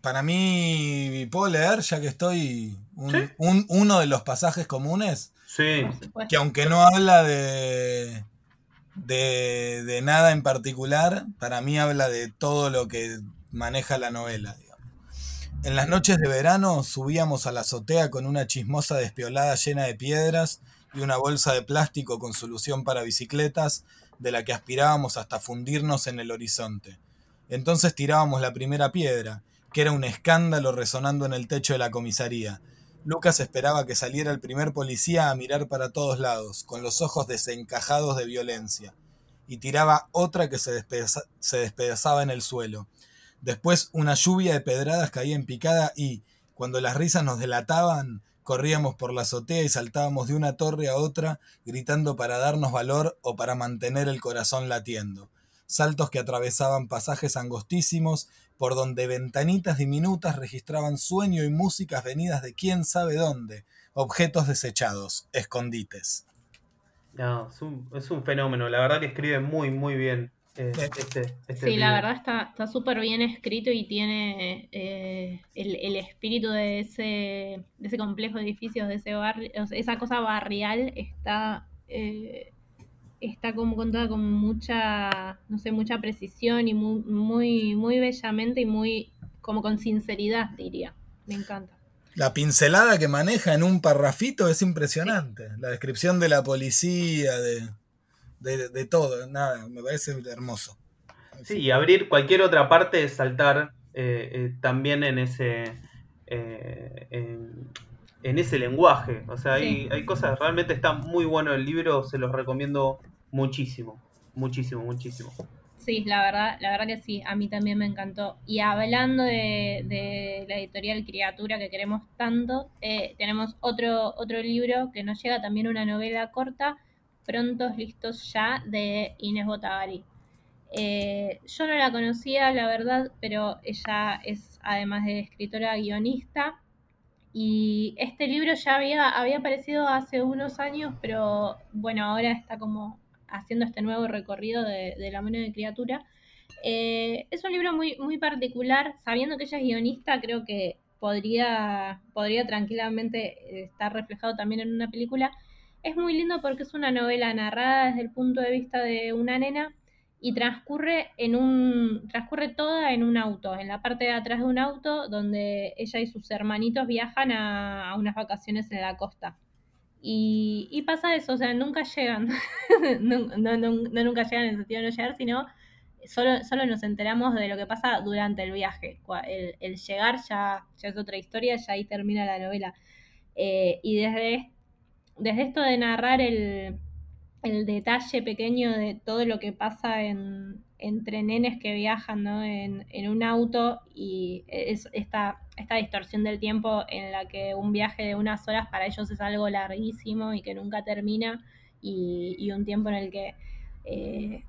[SPEAKER 2] para mí, ¿puedo leer ya que estoy uno de los pasajes comunes?
[SPEAKER 3] Sí.
[SPEAKER 2] Que aunque no habla de, de, de, nada en particular, para mí habla de todo lo que maneja la novela. En las noches de verano subíamos a la azotea con una chismosa despiolada llena de piedras y una bolsa de plástico con solución para bicicletas, de la que aspirábamos hasta fundirnos en el horizonte. Entonces tirábamos la primera piedra, que era un escándalo resonando en el techo de la comisaría. Lucas esperaba que saliera el primer policía a mirar para todos lados, con los ojos desencajados de violencia, y tiraba otra que se, se despedazaba en el suelo. Después una lluvia de pedradas caía en picada y, cuando las risas nos delataban, Corríamos por la azotea y saltábamos de una torre a otra, gritando para darnos valor o para mantener el corazón latiendo. Saltos que atravesaban pasajes angostísimos, por donde ventanitas diminutas registraban sueño y músicas venidas de quién sabe dónde, objetos desechados, escondites.
[SPEAKER 3] No, es un fenómeno, la verdad que escribe muy, muy bien. Eh, este,
[SPEAKER 1] este sí, la verdad está súper bien escrito y tiene eh, el, espíritu de ese, de ese complejo de edificios, de ese barrio, esa cosa barrial está, eh, está como contada con mucha, no sé, mucha precisión y muy, muy, muy bellamente y muy, como con sinceridad, diría. Me encanta.
[SPEAKER 2] La pincelada que maneja en un parrafito es impresionante. La descripción de la policía, de de, todo, nada, me parece hermoso.
[SPEAKER 3] Sí, y abrir cualquier otra parte, saltar eh, eh, también en ese, eh, en, ese lenguaje. O sea, hay, hay cosas, realmente está muy bueno el libro, se los recomiendo muchísimo, muchísimo, muchísimo.
[SPEAKER 1] Sí, la verdad, la verdad que sí, a mí también me encantó. Y hablando de, de la editorial Criatura que queremos tanto, tenemos otro, otro libro que nos llega también una novela corta Prontos, listos ya de Inés Botagari. Eh, yo no la conocía, la verdad, pero ella es además de escritora guionista. Y este libro ya había, había aparecido hace unos años, pero bueno, ahora está como haciendo este nuevo recorrido de, la mano de criatura. Eh, es un libro muy, muy particular, sabiendo que ella es guionista, creo que podría, podría tranquilamente estar reflejado también en una película. Es muy lindo porque es una novela narrada desde el punto de vista de una nena y transcurre en un transcurre toda en un auto, en la parte de atrás de un auto donde ella y sus hermanitos viajan a, unas vacaciones en la costa. Y, pasa eso, o sea, nunca llegan, no, nunca llegan en el sentido de no llegar, sino solo, solo nos enteramos de lo que pasa durante el viaje. El, llegar ya, ya es otra historia, ya ahí termina la novela. Eh, y desde, desde esto de narrar el, el detalle pequeño de todo lo que pasa en, entre nenes que viajan en, un auto y es esta, esta distorsión del tiempo en la que un viaje de unas horas para ellos es algo larguísimo y que nunca termina y, un tiempo en el que eh,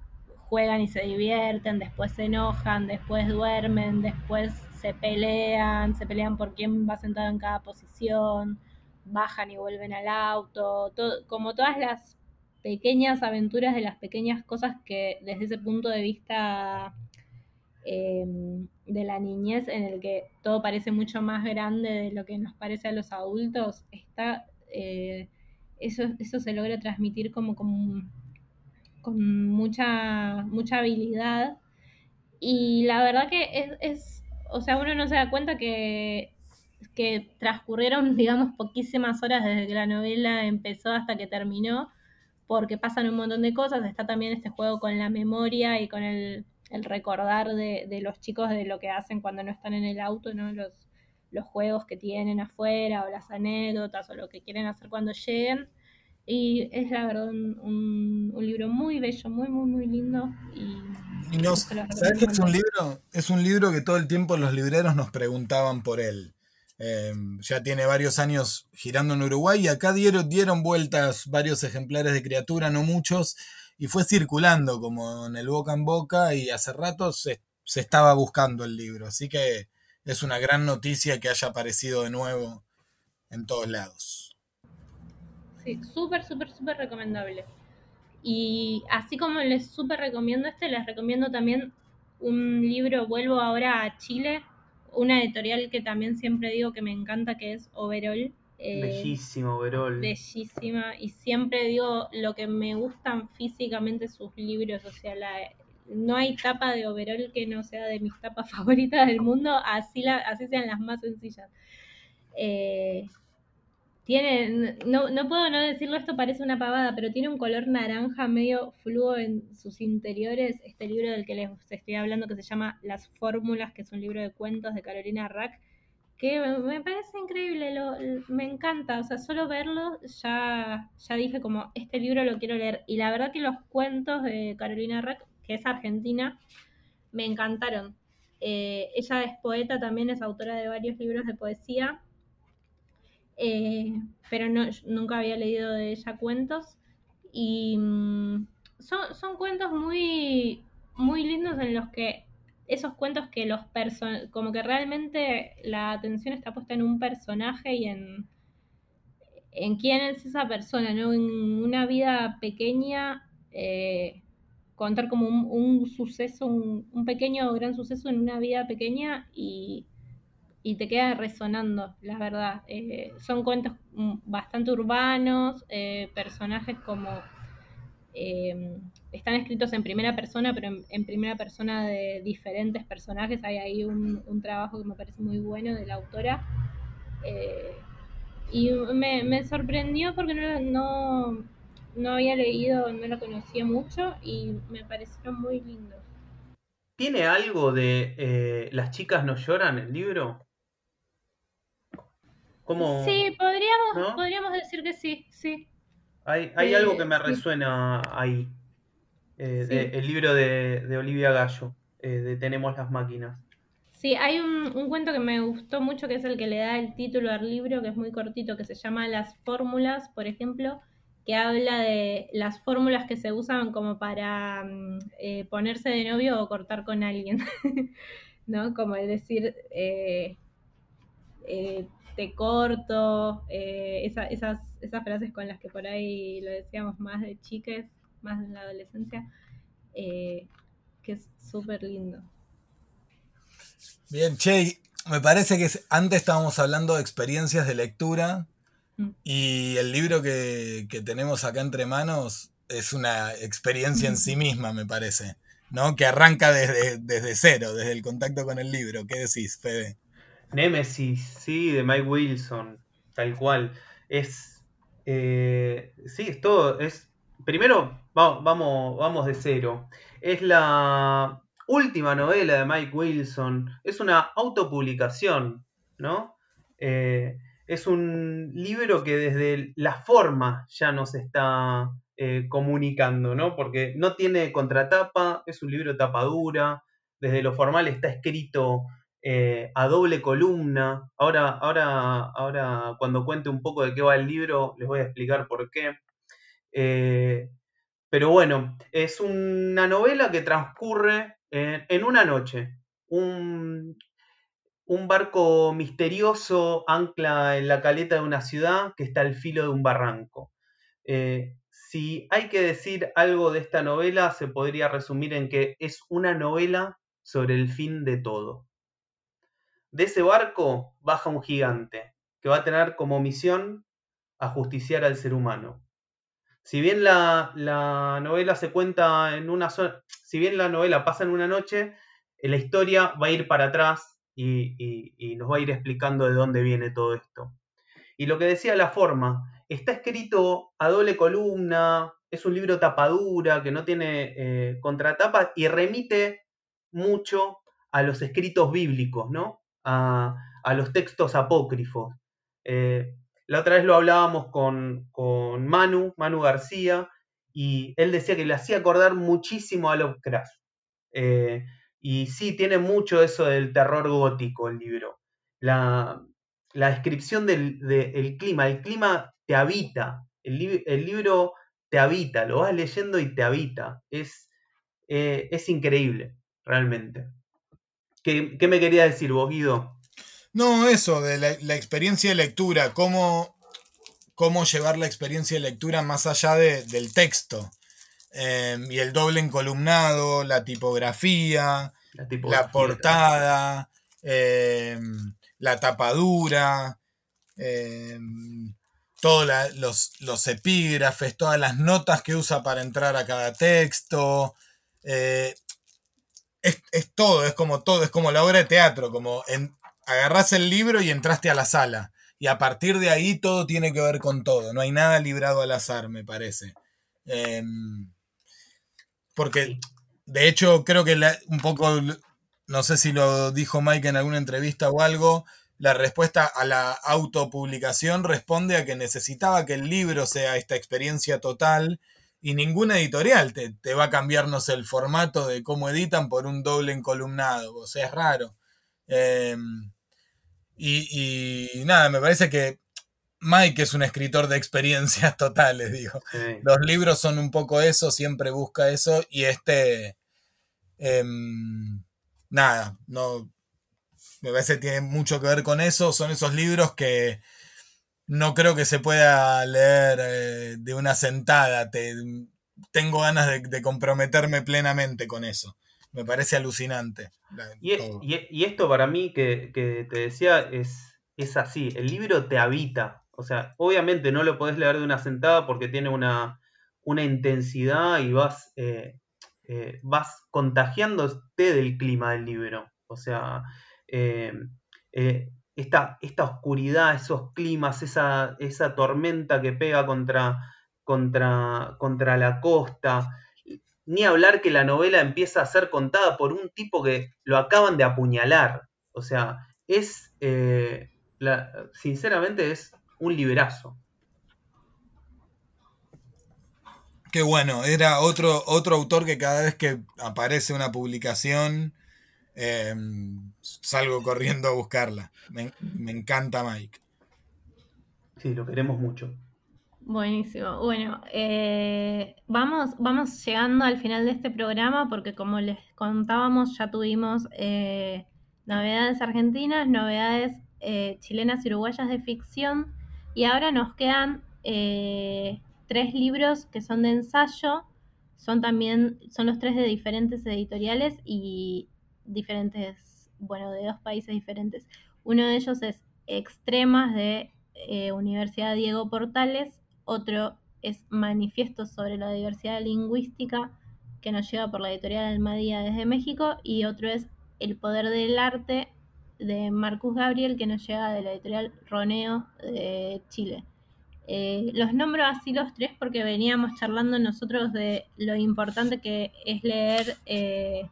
[SPEAKER 1] juegan y se divierten, después se enojan, después duermen, después se pelean, se pelean por quién va sentado en cada posición, bajan y vuelven al auto, como todas las pequeñas aventuras de las pequeñas cosas que desde ese punto de vista em, de la niñez en el que todo parece mucho más grande de lo que nos parece a los adultos, está eh, eso, eso se logra transmitir como, con mucha, mucha habilidad. Y la verdad que es, es, o sea, uno no se da cuenta que, que transcurrieron, digamos, poquísimas horas desde que la novela empezó hasta que terminó porque pasan un montón de cosas. Está también este juego con la memoria y con el, recordar de, los chicos de lo que hacen cuando no están en el auto, ¿no? Los, los juegos que tienen afuera o las anécdotas o lo que quieren hacer cuando lleguen. Y es la verdad un, libro muy bello, muy, muy, muy lindo. Y,
[SPEAKER 2] ¿Sabes qué es un libro? Es un libro que todo el tiempo los libreros nos preguntaban por él. Em, ya tiene varios años girando en Uruguay y acá dieron, dieron vueltas varios ejemplares de criatura, no muchos, y fue circulando como en el boca en boca y hace rato se, estaba buscando el libro, así que es una gran noticia que haya aparecido de nuevo en todos lados.
[SPEAKER 1] Sí, súper, súper, súper recomendable. Y así como les súper recomiendo este, les recomiendo también un libro, vuelvo ahora a Chile, una editorial que también siempre digo que me encanta, que es Overall.
[SPEAKER 3] Eh, Bellísimo, Overall.
[SPEAKER 1] Bellísima. Y siempre digo lo que me gustan físicamente sus libros. O sea, no hay tapa de Overall que no sea de mis tapas favoritas del mundo, así, la, así sean las más sencillas. Eh, tiene, no, no puedo no decirlo, esto parece una pavada, pero tiene un color naranja medio fluo en sus interiores. Este libro del que les estoy hablando, que se llama Las Fórmulas, que es un libro de cuentos de Carolina Rack, que me parece increíble, lo, me encanta. O sea, solo verlo ya, ya dije como, este libro lo quiero leer. Y la verdad que los cuentos de Carolina Rack, que es argentina, me encantaron. Eh, ella es poeta, también es autora de varios libros de poesía eh, pero no, nunca había leído de ella cuentos. Y mm, son, son cuentos muy, muy lindos en los que esos cuentos que los person como que realmente la atención está puesta en un personaje y en, en quién es esa persona, ¿no? En una vida pequeña, eh, contar como un, suceso, un, un, pequeño o gran suceso en una vida pequeña y y te queda resonando, la verdad. Eh, son cuentos mm, bastante urbanos, eh, personajes como... Em, están escritos en primera persona, pero en, primera persona de diferentes personajes. Hay ahí un, trabajo que me parece muy bueno de la autora. Eh, y me, sorprendió porque no, no, había leído, no lo conocía mucho y me parecieron muy lindos.
[SPEAKER 3] ¿Tiene algo de Las chicas no lloran el libro?
[SPEAKER 1] Sí, podríamos, podríamos decir que sí, sí.
[SPEAKER 3] Hay, algo eh, que me resuena ahí. Eh, el libro de, Olivia Gallo, eh, de Tenemos las máquinas.
[SPEAKER 1] Sí, hay un, un, cuento que me gustó mucho, que es el que le da el título al libro, que es muy cortito, que se llama Las fórmulas, por ejemplo, que habla de las fórmulas que se usan como para mm, ponerse de novio o cortar con alguien, ¿no? Como el decir, te corto, eh, esas, esas frases con las que por ahí lo decíamos más de chiques, más en la adolescencia, eh, que es súper lindo.
[SPEAKER 2] Bien, Che, me parece que antes estábamos hablando de experiencias de lectura mm. y el libro que, tenemos acá entre manos es una experiencia en sí misma, me parece. ¿no? Que arranca desde, desde cero, desde el contacto con el libro. ¿Qué decís, Fede?
[SPEAKER 3] Nemesis, sí, de Mike Wilson, tal cual. Es. Eh, sí, es todo. Es. Primero, vamos, vamos de cero. Es la última novela de Mike Wilson. Es una autopublicación, ¿no? Eh, es un libro que desde la forma ya nos está eh, comunicando, ¿no? Porque no tiene contratapa, es un libro tapadura, desde lo formal está escrito eh, a doble columna. Ahora, ahora, ahora, cuando cuente un poco de qué va el libro, les voy a explicar por qué. Eh, pero bueno, es una novela que transcurre en, una noche. Un, un barco misterioso ancla en la caleta de una ciudad que está al filo de un barranco. Eh, si hay que decir algo de esta novela, se podría resumir en que es una novela sobre el fin de todo. De ese barco baja un gigante que va a tener como misión ajusticiar al ser humano. Si bien la, novela se cuenta en una si bien la novela pasa en una noche, la historia va a ir para atrás y, nos va a ir explicando de dónde viene todo esto. Y lo que decía la forma, está escrito a doble columna, es un libro tapadura que no tiene eh, contratapa y remite mucho a los escritos bíblicos, ¿no? A, los textos apócrifos. Eh, la otra vez lo hablábamos con, Manu, Manu García, y él decía que le hacía acordar muchísimo a Lovecraft. Eh, y sí, tiene mucho eso del terror gótico el libro. La, descripción del, clima, el clima te habita, el, libro te habita, lo vas leyendo y te habita. Es, eh, es increíble, realmente. ¿Qué, me quería decir vos, Guido?
[SPEAKER 2] No, eso, de la, experiencia de lectura, cómo, cómo, llevar la experiencia de lectura más allá del texto. Em, y el doble encolumnado, la tipografía, la, portada, em, la tapadura, em, todos los, epígrafes, todas las notas que usa para entrar a cada texto. Eh, es, todo, es como todo, es como la obra de teatro, como en, agarrás el libro y entraste a la sala. Y a partir de ahí todo tiene que ver con todo. No hay nada librado al azar, me parece. Porque, de hecho, creo que un poco, no sé si lo dijo Mike en alguna entrevista o algo, la respuesta a la autopublicación responde a que necesitaba que el libro sea esta experiencia total y ninguna editorial te, va a cambiarnos el formato de cómo editan por un doble encolumnado. O sea, es raro. Em, y, y, nada, me parece que Mike es un escritor de experiencias totales, digo. Los libros son un poco eso, siempre busca eso, y este, em, nada, no, me parece que tiene mucho que ver con eso, son esos libros que no creo que se pueda leer eh, de una sentada, tengo ganas de, comprometerme plenamente con eso, me parece alucinante.
[SPEAKER 3] Y, esto para mí que, te decía es, es así, el libro te habita, o sea, obviamente no lo podés leer de una sentada porque tiene una, intensidad y vas, eh, eh, vas contagiándote del clima del libro. O sea, eh, esta, esta, oscuridad, esos climas, esa, esa tormenta que pega contra, contra, contra la costa. Ni hablar que la novela empieza a ser contada por un tipo que lo acaban de apuñalar. O sea, es, sinceramente es un liberazo.
[SPEAKER 2] Qué bueno, era otro, otro autor que cada vez que aparece una publicación em, salgo corriendo a buscarla. Me, encanta Mike.
[SPEAKER 3] Sí, lo queremos mucho.
[SPEAKER 1] Buenísimo. Bueno, eh, vamos, vamos llegando al final de este programa porque como les contábamos ya tuvimos eh, novedades argentinas, novedades eh, chilenas y uruguayas de ficción y ahora nos quedan eh, tres libros que son de ensayo, son también, son los tres de diferentes editoriales y diferentes, bueno, de dos países diferentes. Uno de ellos es Extremas de eh, Universidad Diego Portales, otro es Manifiesto sobre la diversidad lingüística, que nos llega por la editorial Almadía desde México, y otro es El Poder del Arte de Marcus Gabriel, que nos llega de la editorial Roneo de Chile. Eh, los nombro así los tres porque veníamos charlando nosotros de lo importante que es leer, eh,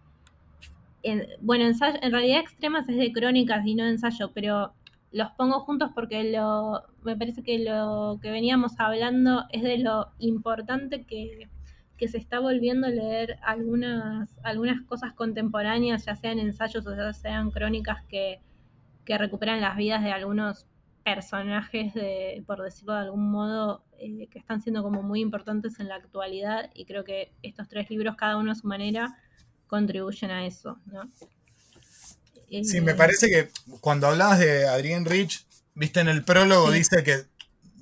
[SPEAKER 1] bueno, ensayo, en realidad extremas es de crónicas y no de ensayo, pero los pongo juntos porque lo, me parece que lo que veníamos hablando es de lo importante que, se está volviendo a leer algunas, algunas cosas contemporáneas, ya sean ensayos o ya sean crónicas que, que recuperan las vidas de algunos personajes, de, por decirlo de algún modo, eh, que están siendo como muy importantes en la actualidad y creo que estos tres libros, cada uno a su manera, contribuyen a eso, ¿no?
[SPEAKER 2] Sí, me parece que cuando hablabas de Adrienne Rich, viste en el prólogo dice que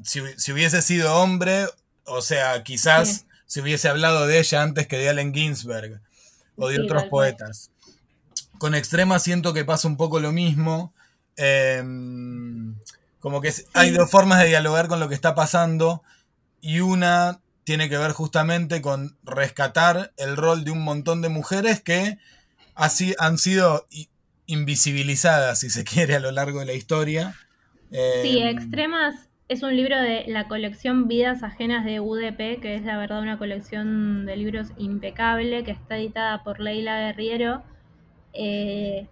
[SPEAKER 2] si, hubiese sido hombre, o sea, quizás si hubiese hablado de ella antes que de Allen Ginsberg o de otros poetas. Con Extrema siento que pasa un poco lo mismo. Em, como que hay dos formas de dialogar con lo que está pasando y una tiene que ver justamente con rescatar el rol de un montón de mujeres que así han sido invisibilizada, si se quiere, a lo largo de la historia.
[SPEAKER 1] sí, em, Extremas es un libro de la colección Vidas Ajenas de UDP, que es la verdad una colección de libros impecable, que está editada por Leila Guerriero. Eh,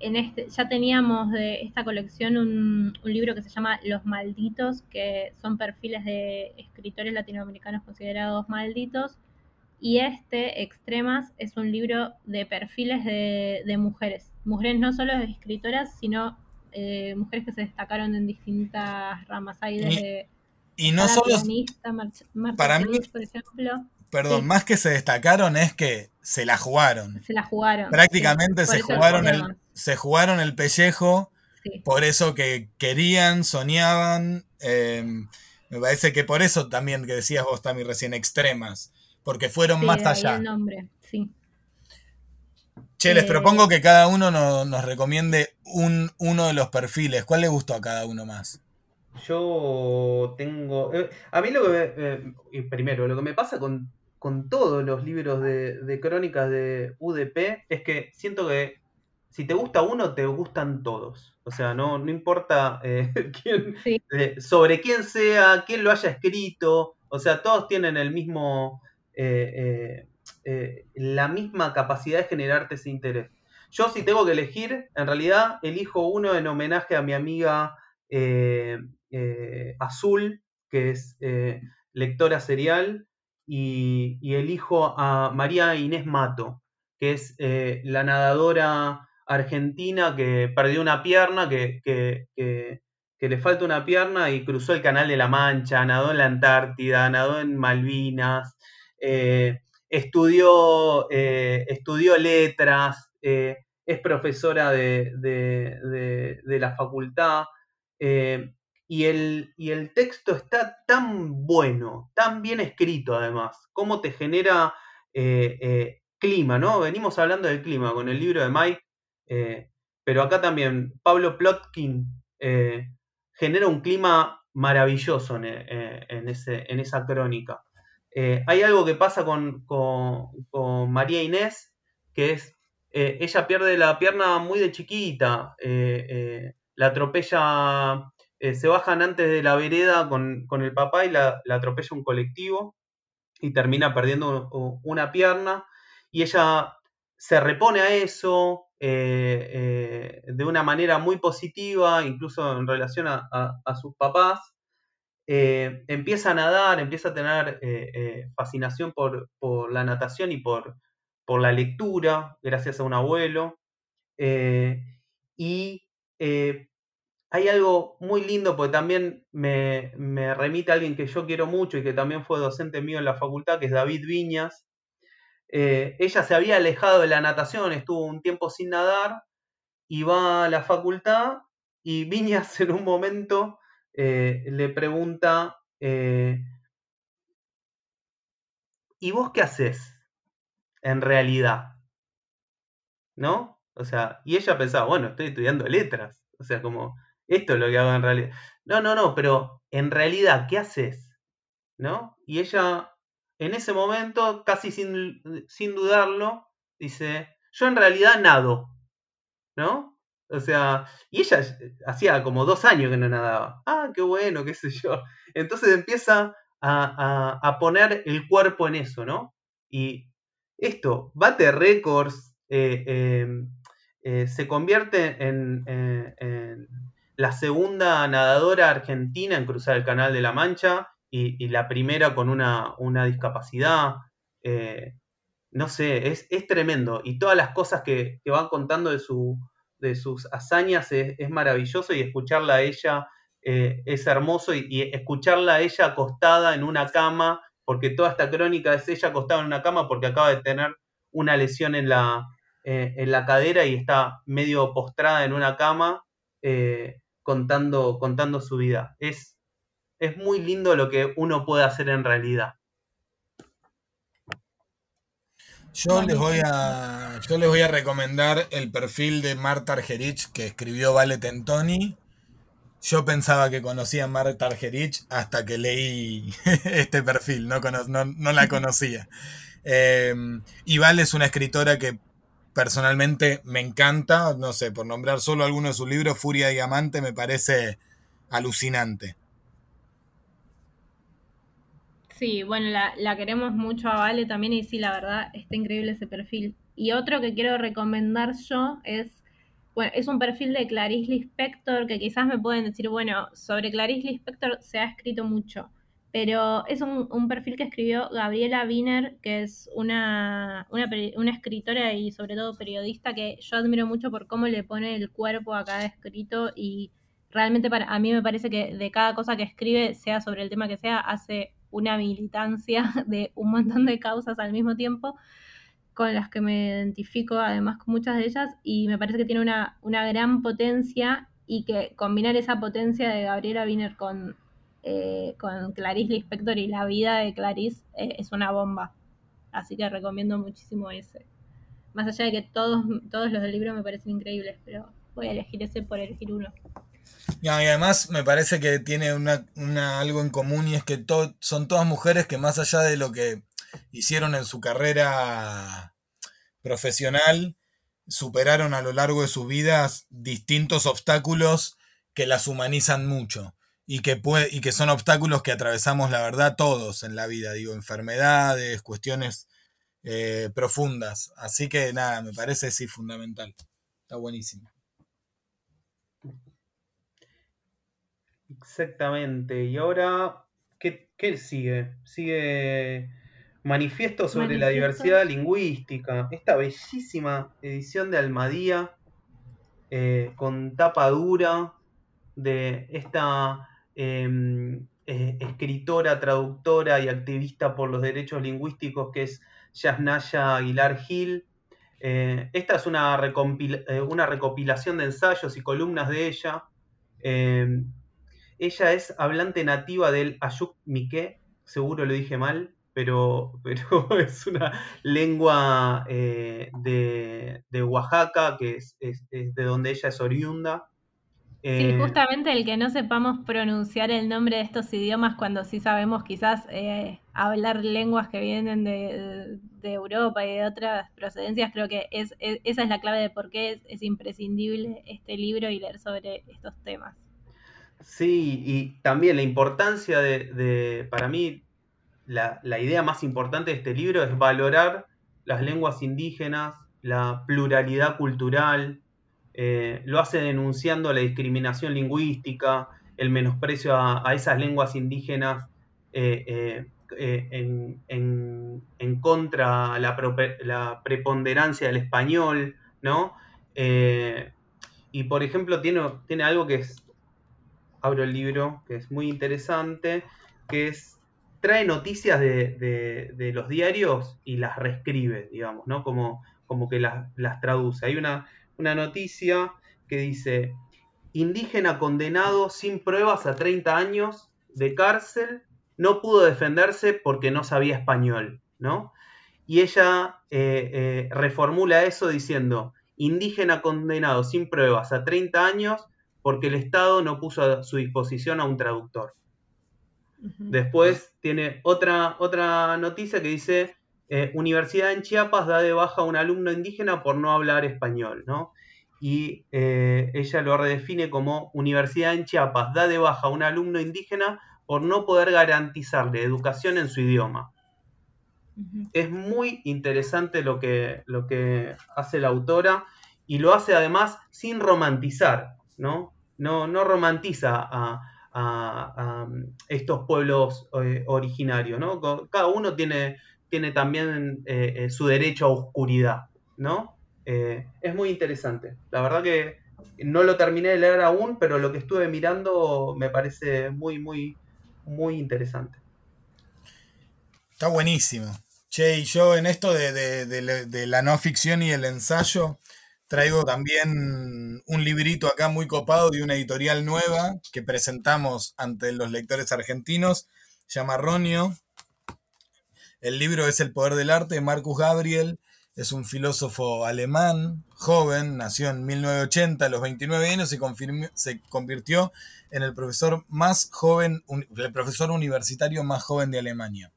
[SPEAKER 1] en este, ya teníamos de esta colección un, un, libro que se llama Los Malditos, que son perfiles de escritores latinoamericanos considerados malditos. Y este, Extremas, es un libro de perfiles de, de mujeres mujeres no solo escritoras, sino eh, mujeres que se destacaron en distintas ramas. Hay desde
[SPEAKER 2] y, no solo para mí, por ejemplo. Perdón, más que se destacaron es que se la jugaron.
[SPEAKER 1] Se la jugaron.
[SPEAKER 2] Prácticamente se jugaron el, se jugaron el pellejo. Por eso que querían, soñaban. Em, me parece que por eso también que decías vos también recién extremas. Porque fueron más allá.
[SPEAKER 1] El nombre, sí.
[SPEAKER 2] Che, les propongo que cada uno nos recomiende un, uno de los perfiles. ¿Cuál le gustó a cada uno más?
[SPEAKER 3] Yo tengo. Eh, a mí lo que. Eh, primero, lo que me pasa con, todos los libros de, crónicas de UDP es que siento que si te gusta uno, te gustan todos. O sea, no, no importa eh, quién, sobre quién sea, quién lo haya escrito. O sea, todos tienen el mismo. Eh, la misma capacidad de generarte ese interés. Yo si tengo que elegir, en realidad elijo uno en homenaje a mi amiga eh, eh, Azul, que es lectora serial, y, elijo a María Inés Mato, que es la nadadora argentina que perdió una pierna, que, que, le falta una pierna y cruzó el Canal de la Mancha, nadó en la Antártida, nadó en Malvinas estudió, eh, estudió letras, eh, es profesora de, la facultad, eh, y, el, y, el, texto está tan bueno, tan bien escrito además, cómo te genera clima, ¿no? Venimos hablando del clima con el libro de Mike, pero acá también Pablo Plotkin genera un clima maravilloso en, ese, en esa crónica. Eh, hay algo que pasa con, María Inés, que es, eh, ella pierde la pierna muy de chiquita, eh, la atropella, se bajan antes de la vereda con, el papá y la, atropella un colectivo y termina perdiendo una pierna y ella se repone a eso de una manera muy positiva, incluso en relación a sus papás. Eh, empieza a nadar, empieza a tener eh, eh, fascinación por, la natación y por, por, la lectura, gracias a un abuelo. y hay algo muy lindo, porque también me, remite a alguien que yo quiero mucho y que también fue docente mío en la facultad, que es David Viñas. ella se había alejado de la natación, estuvo un tiempo sin nadar y va a la facultad y Viñas en un momento eh, le pregunta, eh, ¿y vos qué haces en realidad? ¿No? O sea, y ella pensaba, bueno, estoy estudiando letras, o sea, como, esto es lo que hago en realidad. No, no, no, pero en realidad, ¿qué haces? ¿No? Y ella en ese momento, casi sin, sin dudarlo, dice, yo en realidad nado, ¿no? O sea, y ella hacía como dos años que no nadaba. Ah, qué bueno, qué sé yo. Entonces empieza a, poner el cuerpo en eso, ¿no? Y esto, bate récords, eh, em, eh, se convierte en, la segunda nadadora argentina en cruzar el Canal de la Mancha y, la primera con una, discapacidad. Eh, no sé, es, tremendo. Y todas las cosas que, van contando de, su, de sus hazañas es, maravilloso y escucharla a ella eh, es hermoso y, escucharla a ella acostada en una cama, porque toda esta crónica es ella acostada en una cama porque acaba de tener una lesión en la, eh, en la cadera y está medio postrada en una cama contando, contando su vida. Es, es muy lindo lo que uno puede hacer en realidad.
[SPEAKER 2] Yo les, voy a, yo les voy a recomendar el perfil de Marta Argerich que escribió Vale Tentoni. Yo pensaba que conocía a Marta Argerich hasta que leí este perfil, no, no, la conocía. Eh, y Vale es una escritora que personalmente me encanta, no sé, por nombrar solo alguno de sus libros, Furia Diamante me parece alucinante.
[SPEAKER 1] Sí, bueno, la, queremos mucho a Vale también y sí, la verdad, está increíble ese perfil. Y otro que quiero recomendar yo es, bueno, es un perfil de Clarice Lispector, que quizás me pueden decir, bueno, sobre Clarice Lispector se ha escrito mucho, pero es un, perfil que escribió Gabriela Wiener, que es una, una, escritora y sobre todo periodista que yo admiro mucho por cómo le pone el cuerpo a cada escrito y realmente para, a mí me parece que de cada cosa que escribe, sea sobre el tema que sea, hace una militancia de un montón de causas al mismo tiempo con las que me identifico además con muchas de ellas y me parece que tiene una, una gran potencia y que combinar esa potencia de Gabriela Wiener con, eh, con Clarice Lispector y la vida de Clarice eh, es una bomba. Así que recomiendo muchísimo ese. Más allá de que todos, todos los del libro me parecen increíbles, pero voy a elegir ese por elegir uno.
[SPEAKER 2] Y además me parece que tiene una, algo en común y es que son todas mujeres que más allá de lo que hicieron en su carrera profesional, superaron a lo largo de sus vidas distintos obstáculos que las humanizan mucho y que, y que son obstáculos que atravesamos, la verdad, todos en la vida, digo, enfermedades, cuestiones eh, profundas. Así que nada, me parece sí fundamental. Está buenísimo.
[SPEAKER 3] Exactamente. Y ahora, ¿qué, sigue? Sigue Manifiesto sobre la diversidad lingüística. Esta bellísima edición de Almadía, eh, con tapa dura, de esta eh, escritora, traductora y activista por los derechos lingüísticos que es Yasnaya Aguilar Gil. Eh, esta es una, una recopilación de ensayos y columnas de ella em, ella es hablante nativa del Ayuk Mique, seguro lo dije mal, pero, es una lengua eh, de, Oaxaca, que es, de donde ella es oriunda.
[SPEAKER 1] Sí, eh, justamente el que no sepamos pronunciar el nombre de estos idiomas cuando sí sabemos quizás eh, hablar lenguas que vienen de, Europa y de otras procedencias, creo que es, esa es la clave de por qué es imprescindible este libro y leer sobre estos temas.
[SPEAKER 3] Sí, y también la importancia de, para mí, la, idea más importante de este libro es valorar las lenguas indígenas, la pluralidad cultural, eh, lo hace denunciando la discriminación lingüística, el menosprecio a, esas lenguas indígenas eh, eh, en, contra la, la preponderancia del español, ¿no? y por ejemplo, tiene, tiene algo que es abro el libro, que es muy interesante, que es trae noticias de, los diarios y las reescribe, digamos, ¿no? Como, como que las, traduce. Hay una, una noticia que dice, indígena condenado sin pruebas a 30 años de cárcel, no pudo defenderse porque no sabía español, ¿no? Y ella eh, eh, reformula eso diciendo, indígena condenado sin pruebas a 30 años porque el Estado no puso a su disposición a un traductor. Después tiene otra, otra noticia que dice, eh, Universidad en Chiapas da de baja a un alumno indígena por no hablar español, ¿no? Y eh, ella lo redefine como Universidad en Chiapas da de baja a un alumno indígena por no poder garantizarle educación en su idioma. Es muy interesante lo que, lo que hace la autora y lo hace además sin romantizar, ¿no? No, no romantiza a, estos pueblos eh, originarios, ¿no? Cada uno tiene, tiene también eh, eh, su derecho a oscuridad, ¿no? es muy interesante. La verdad que no lo terminé de leer aún, pero lo que estuve mirando me parece muy, muy, muy interesante.
[SPEAKER 2] Está buenísimo. Che, y yo en esto de, la no ficción y el ensayo, traigo también un librito acá muy copado de una editorial nueva que presentamos ante los lectores argentinos, llama Ronio. El libro es El Poder del Arte de Marcus Gabriel, es un filósofo alemán, joven, nació en 1980, a los 29 años, y se convirtió en el profesor más joven, el profesor universitario más joven de Alemania.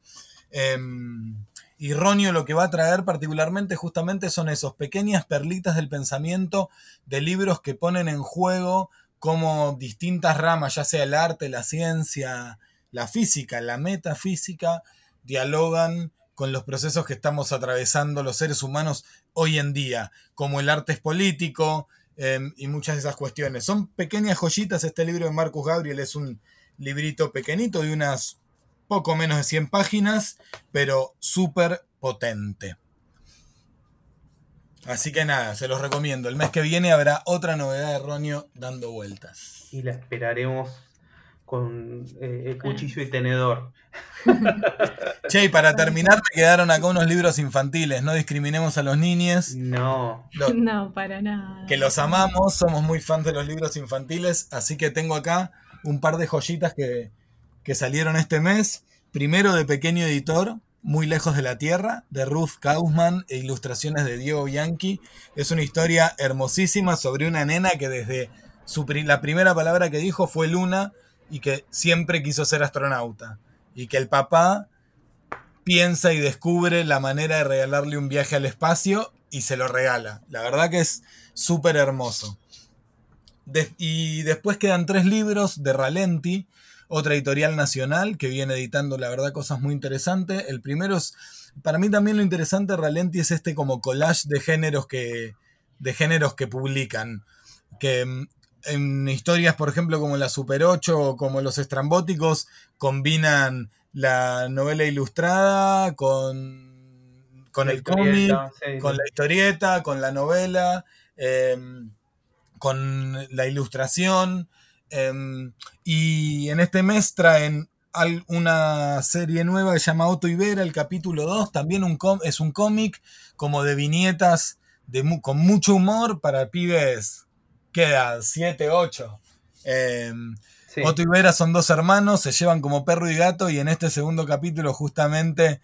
[SPEAKER 2] Em, y Ronio lo que va a traer particularmente justamente son esos pequeñas perlitas del pensamiento de libros que ponen en juego como distintas ramas, ya sea el arte, la ciencia, la física, la metafísica, dialogan con los procesos que estamos atravesando los seres humanos hoy en día, como el arte es político em, y muchas de esas cuestiones. Son pequeñas joyitas, este libro de Marcus Gabriel es un librito pequeñito de unas poco menos de 100 páginas, pero súper potente. Así que nada, se los recomiendo. El mes que viene habrá otra novedad de Ronio dando vueltas.
[SPEAKER 3] Y la esperaremos con eh, cuchillo y tenedor.
[SPEAKER 2] Che, y para terminar me quedaron acá unos libros infantiles. No discriminemos a los niños.
[SPEAKER 3] No.
[SPEAKER 1] no, para nada.
[SPEAKER 2] Que los amamos, somos muy fans de los libros infantiles. Así que tengo acá un par de joyitas que, que salieron este mes. Primero de Pequeño Editor, Muy lejos de la Tierra, de Ruth Kaufman e ilustraciones de Diego Bianchi. Es una historia hermosísima sobre una nena que desde su, la primera palabra que dijo fue Luna y que siempre quiso ser astronauta. Y que el papá piensa y descubre la manera de regalarle un viaje al espacio y se lo regala. La verdad que es súper hermoso. y después quedan tres libros de Ralenti otra editorial nacional que viene editando, la verdad, cosas muy interesantes. El primero es, para mí también lo interesante de Ralenti es este como collage de géneros que, de géneros que publican. Que mm, en historias, por ejemplo, como la Super 8 o como los estrambóticos, combinan la novela ilustrada con, con el cómic, con la historieta, con la novela, em, con la ilustración. Em, y en este mes traen una serie nueva que se llama Otto Ibera, el capítulo 2, también un es un cómic como de viñetas de, con mucho humor para pibes, queda 7, 8. Otto y Vera son dos hermanos, se llevan como perro y gato y en este segundo capítulo justamente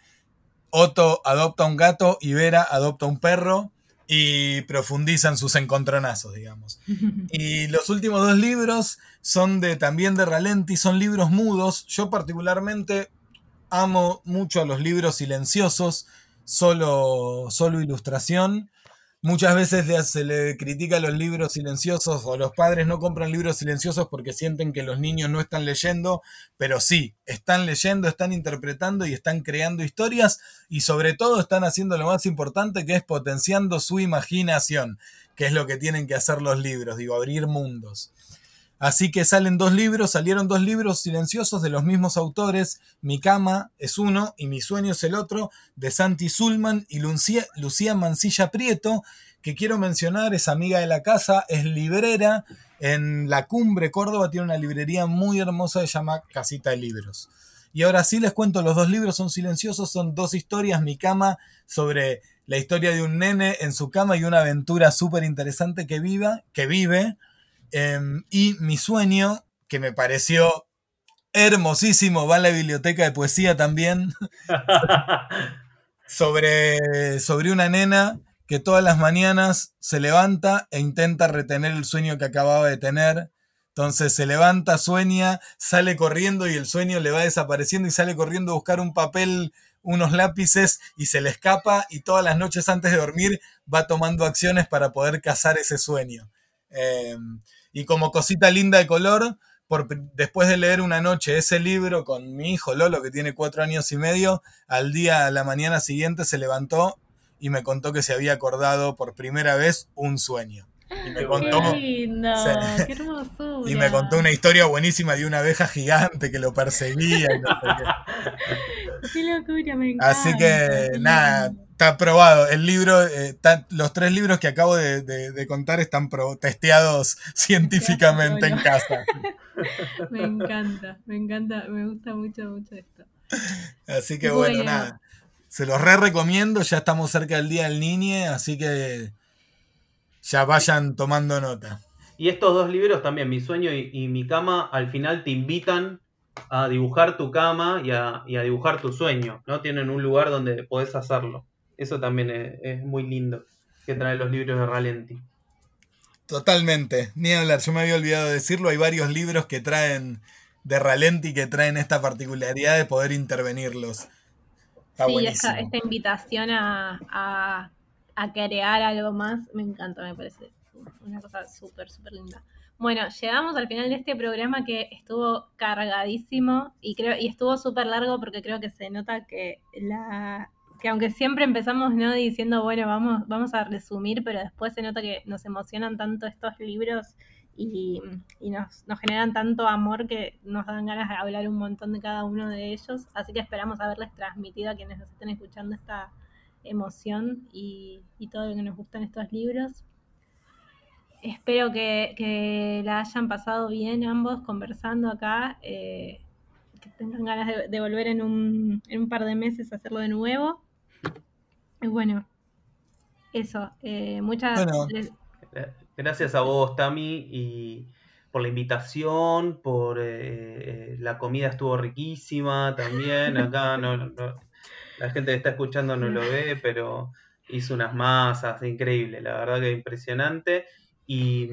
[SPEAKER 2] Otto adopta un gato y Vera adopta un perro y profundizan sus encontronazos, digamos. Y los últimos dos libros son de también de Ralenti, son libros mudos. Yo particularmente amo mucho a los libros silenciosos, solo, solo ilustración. Muchas veces se le critica los libros silenciosos o los padres no compran libros silenciosos porque sienten que los niños no están leyendo, pero sí, están leyendo, están interpretando y están creando historias y sobre todo están haciendo lo más importante que es potenciando su imaginación, que es lo que tienen que hacer los libros, digo, abrir mundos. Así que salen dos libros, salieron dos libros silenciosos de los mismos autores, Mi cama es uno y Mi sueño es el otro, de Santi Zulman y Lucía, Lucía Mancilla Prieto, que quiero mencionar, es amiga de la casa, es librera, en La Cumbre, Córdoba, tiene una librería muy hermosa que se llama Casita de Libros. Y ahora sí les cuento, los dos libros son silenciosos, son dos historias, Mi cama sobre la historia de un nene en su cama y una aventura súper interesante que, viva, que vive Em, y mi sueño, que me pareció hermosísimo, va a la biblioteca de poesía también, sobre, sobre una nena que todas las mañanas se levanta e intenta retener el sueño que acababa de tener. Entonces se levanta, sueña, sale corriendo y el sueño le va desapareciendo y sale corriendo a buscar un papel, unos lápices y se le escapa y todas las noches antes de dormir va tomando acciones para poder cazar ese sueño. Em, y como cosita linda de color, por, después de leer una noche ese libro con mi hijo Lolo, que tiene cuatro años y medio, al día, a la mañana siguiente se levantó y me contó que se había acordado por primera vez un sueño. Y me contó,
[SPEAKER 1] qué lindo, qué hermosura.
[SPEAKER 2] Y me contó una historia buenísima de una abeja gigante que lo perseguía. Y no sé
[SPEAKER 1] qué. qué locura, me encanta.
[SPEAKER 2] Así que nada, está probado. El libro, eh, está, los tres libros que acabo de, de, de contar están pro, testeados científicamente en casa.
[SPEAKER 1] me encanta, me encanta, me gusta mucho, mucho esto.
[SPEAKER 2] Así que bueno, bueno nada. Se los re recomiendo, ya estamos cerca del Día del Niñe, así que ya vayan tomando nota.
[SPEAKER 3] Y estos dos libros también, Mi sueño y, y Mi cama, al final te invitan a dibujar tu cama y a, y a, dibujar tu sueño, ¿no? Tienen un lugar donde podés hacerlo. Eso también es, es muy lindo que traen los libros de Ralenti.
[SPEAKER 2] Totalmente, ni hablar, yo me había olvidado de decirlo, hay varios libros que traen de Ralenti que traen esta particularidad de poder intervenirlos.
[SPEAKER 1] Está sí, esta, esta, invitación a, a, a, crear algo más me encanta, me parece una cosa súper, súper linda. Bueno, llegamos al final de este programa que estuvo cargadísimo y creo y estuvo súper largo porque creo que se nota que la que aunque siempre empezamos no diciendo bueno vamos vamos a resumir pero después se nota que nos emocionan tanto estos libros y, y nos, nos, generan tanto amor que nos dan ganas de hablar un montón de cada uno de ellos así que esperamos haberles transmitido a quienes nos estén escuchando esta emoción y, y todo lo que nos gustan estos libros espero que, que, la hayan pasado bien ambos conversando acá, eh, que tengan ganas de, de volver en un, en un, par de meses a hacerlo de nuevo. Y bueno, eso, eh, muchas
[SPEAKER 3] bueno. Gracias a vos, Tami, y por la invitación, por eh, la comida estuvo riquísima también. Acá no, no, la gente que está escuchando no lo ve, pero hizo unas masas increíbles, la verdad que impresionante. Y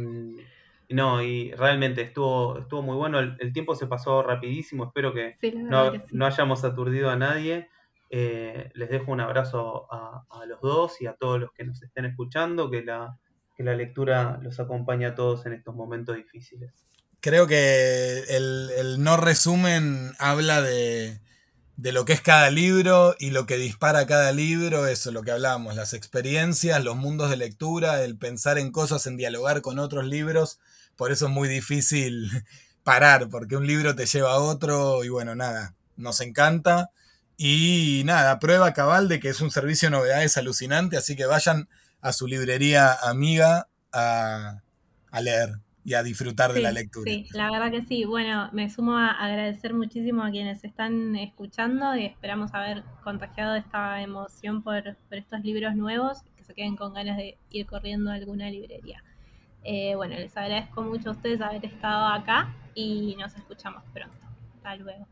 [SPEAKER 3] no, y realmente estuvo, estuvo muy bueno. El, el tiempo se pasó rapidísimo. Espero que,
[SPEAKER 1] sí,
[SPEAKER 3] no,
[SPEAKER 1] que sí.
[SPEAKER 3] no, hayamos aturdido a nadie. Eh, les dejo un abrazo a, a, los dos y a todos los que nos estén escuchando. Que la, que la lectura los acompañe a todos en estos momentos difíciles.
[SPEAKER 2] Creo que el, el no resumen habla de, de lo que es cada libro y lo que dispara cada libro, eso, lo que hablábamos, las experiencias, los mundos de lectura, el pensar en cosas, en dialogar con otros libros, por eso es muy difícil parar, porque un libro te lleva a otro y bueno, nada, nos encanta. Y nada, prueba cabal de que es un servicio de novedades alucinante, así que vayan a su librería amiga a, a leer y a disfrutar
[SPEAKER 1] sí,
[SPEAKER 2] de la lectura.
[SPEAKER 1] Sí, la verdad que sí. Bueno, me sumo a agradecer muchísimo a quienes están escuchando y esperamos haber contagiado esta emoción por, por estos libros nuevos, que se queden con ganas de ir corriendo a alguna librería. Eh, bueno, les agradezco mucho a ustedes haber estado acá y nos escuchamos pronto. Hasta luego.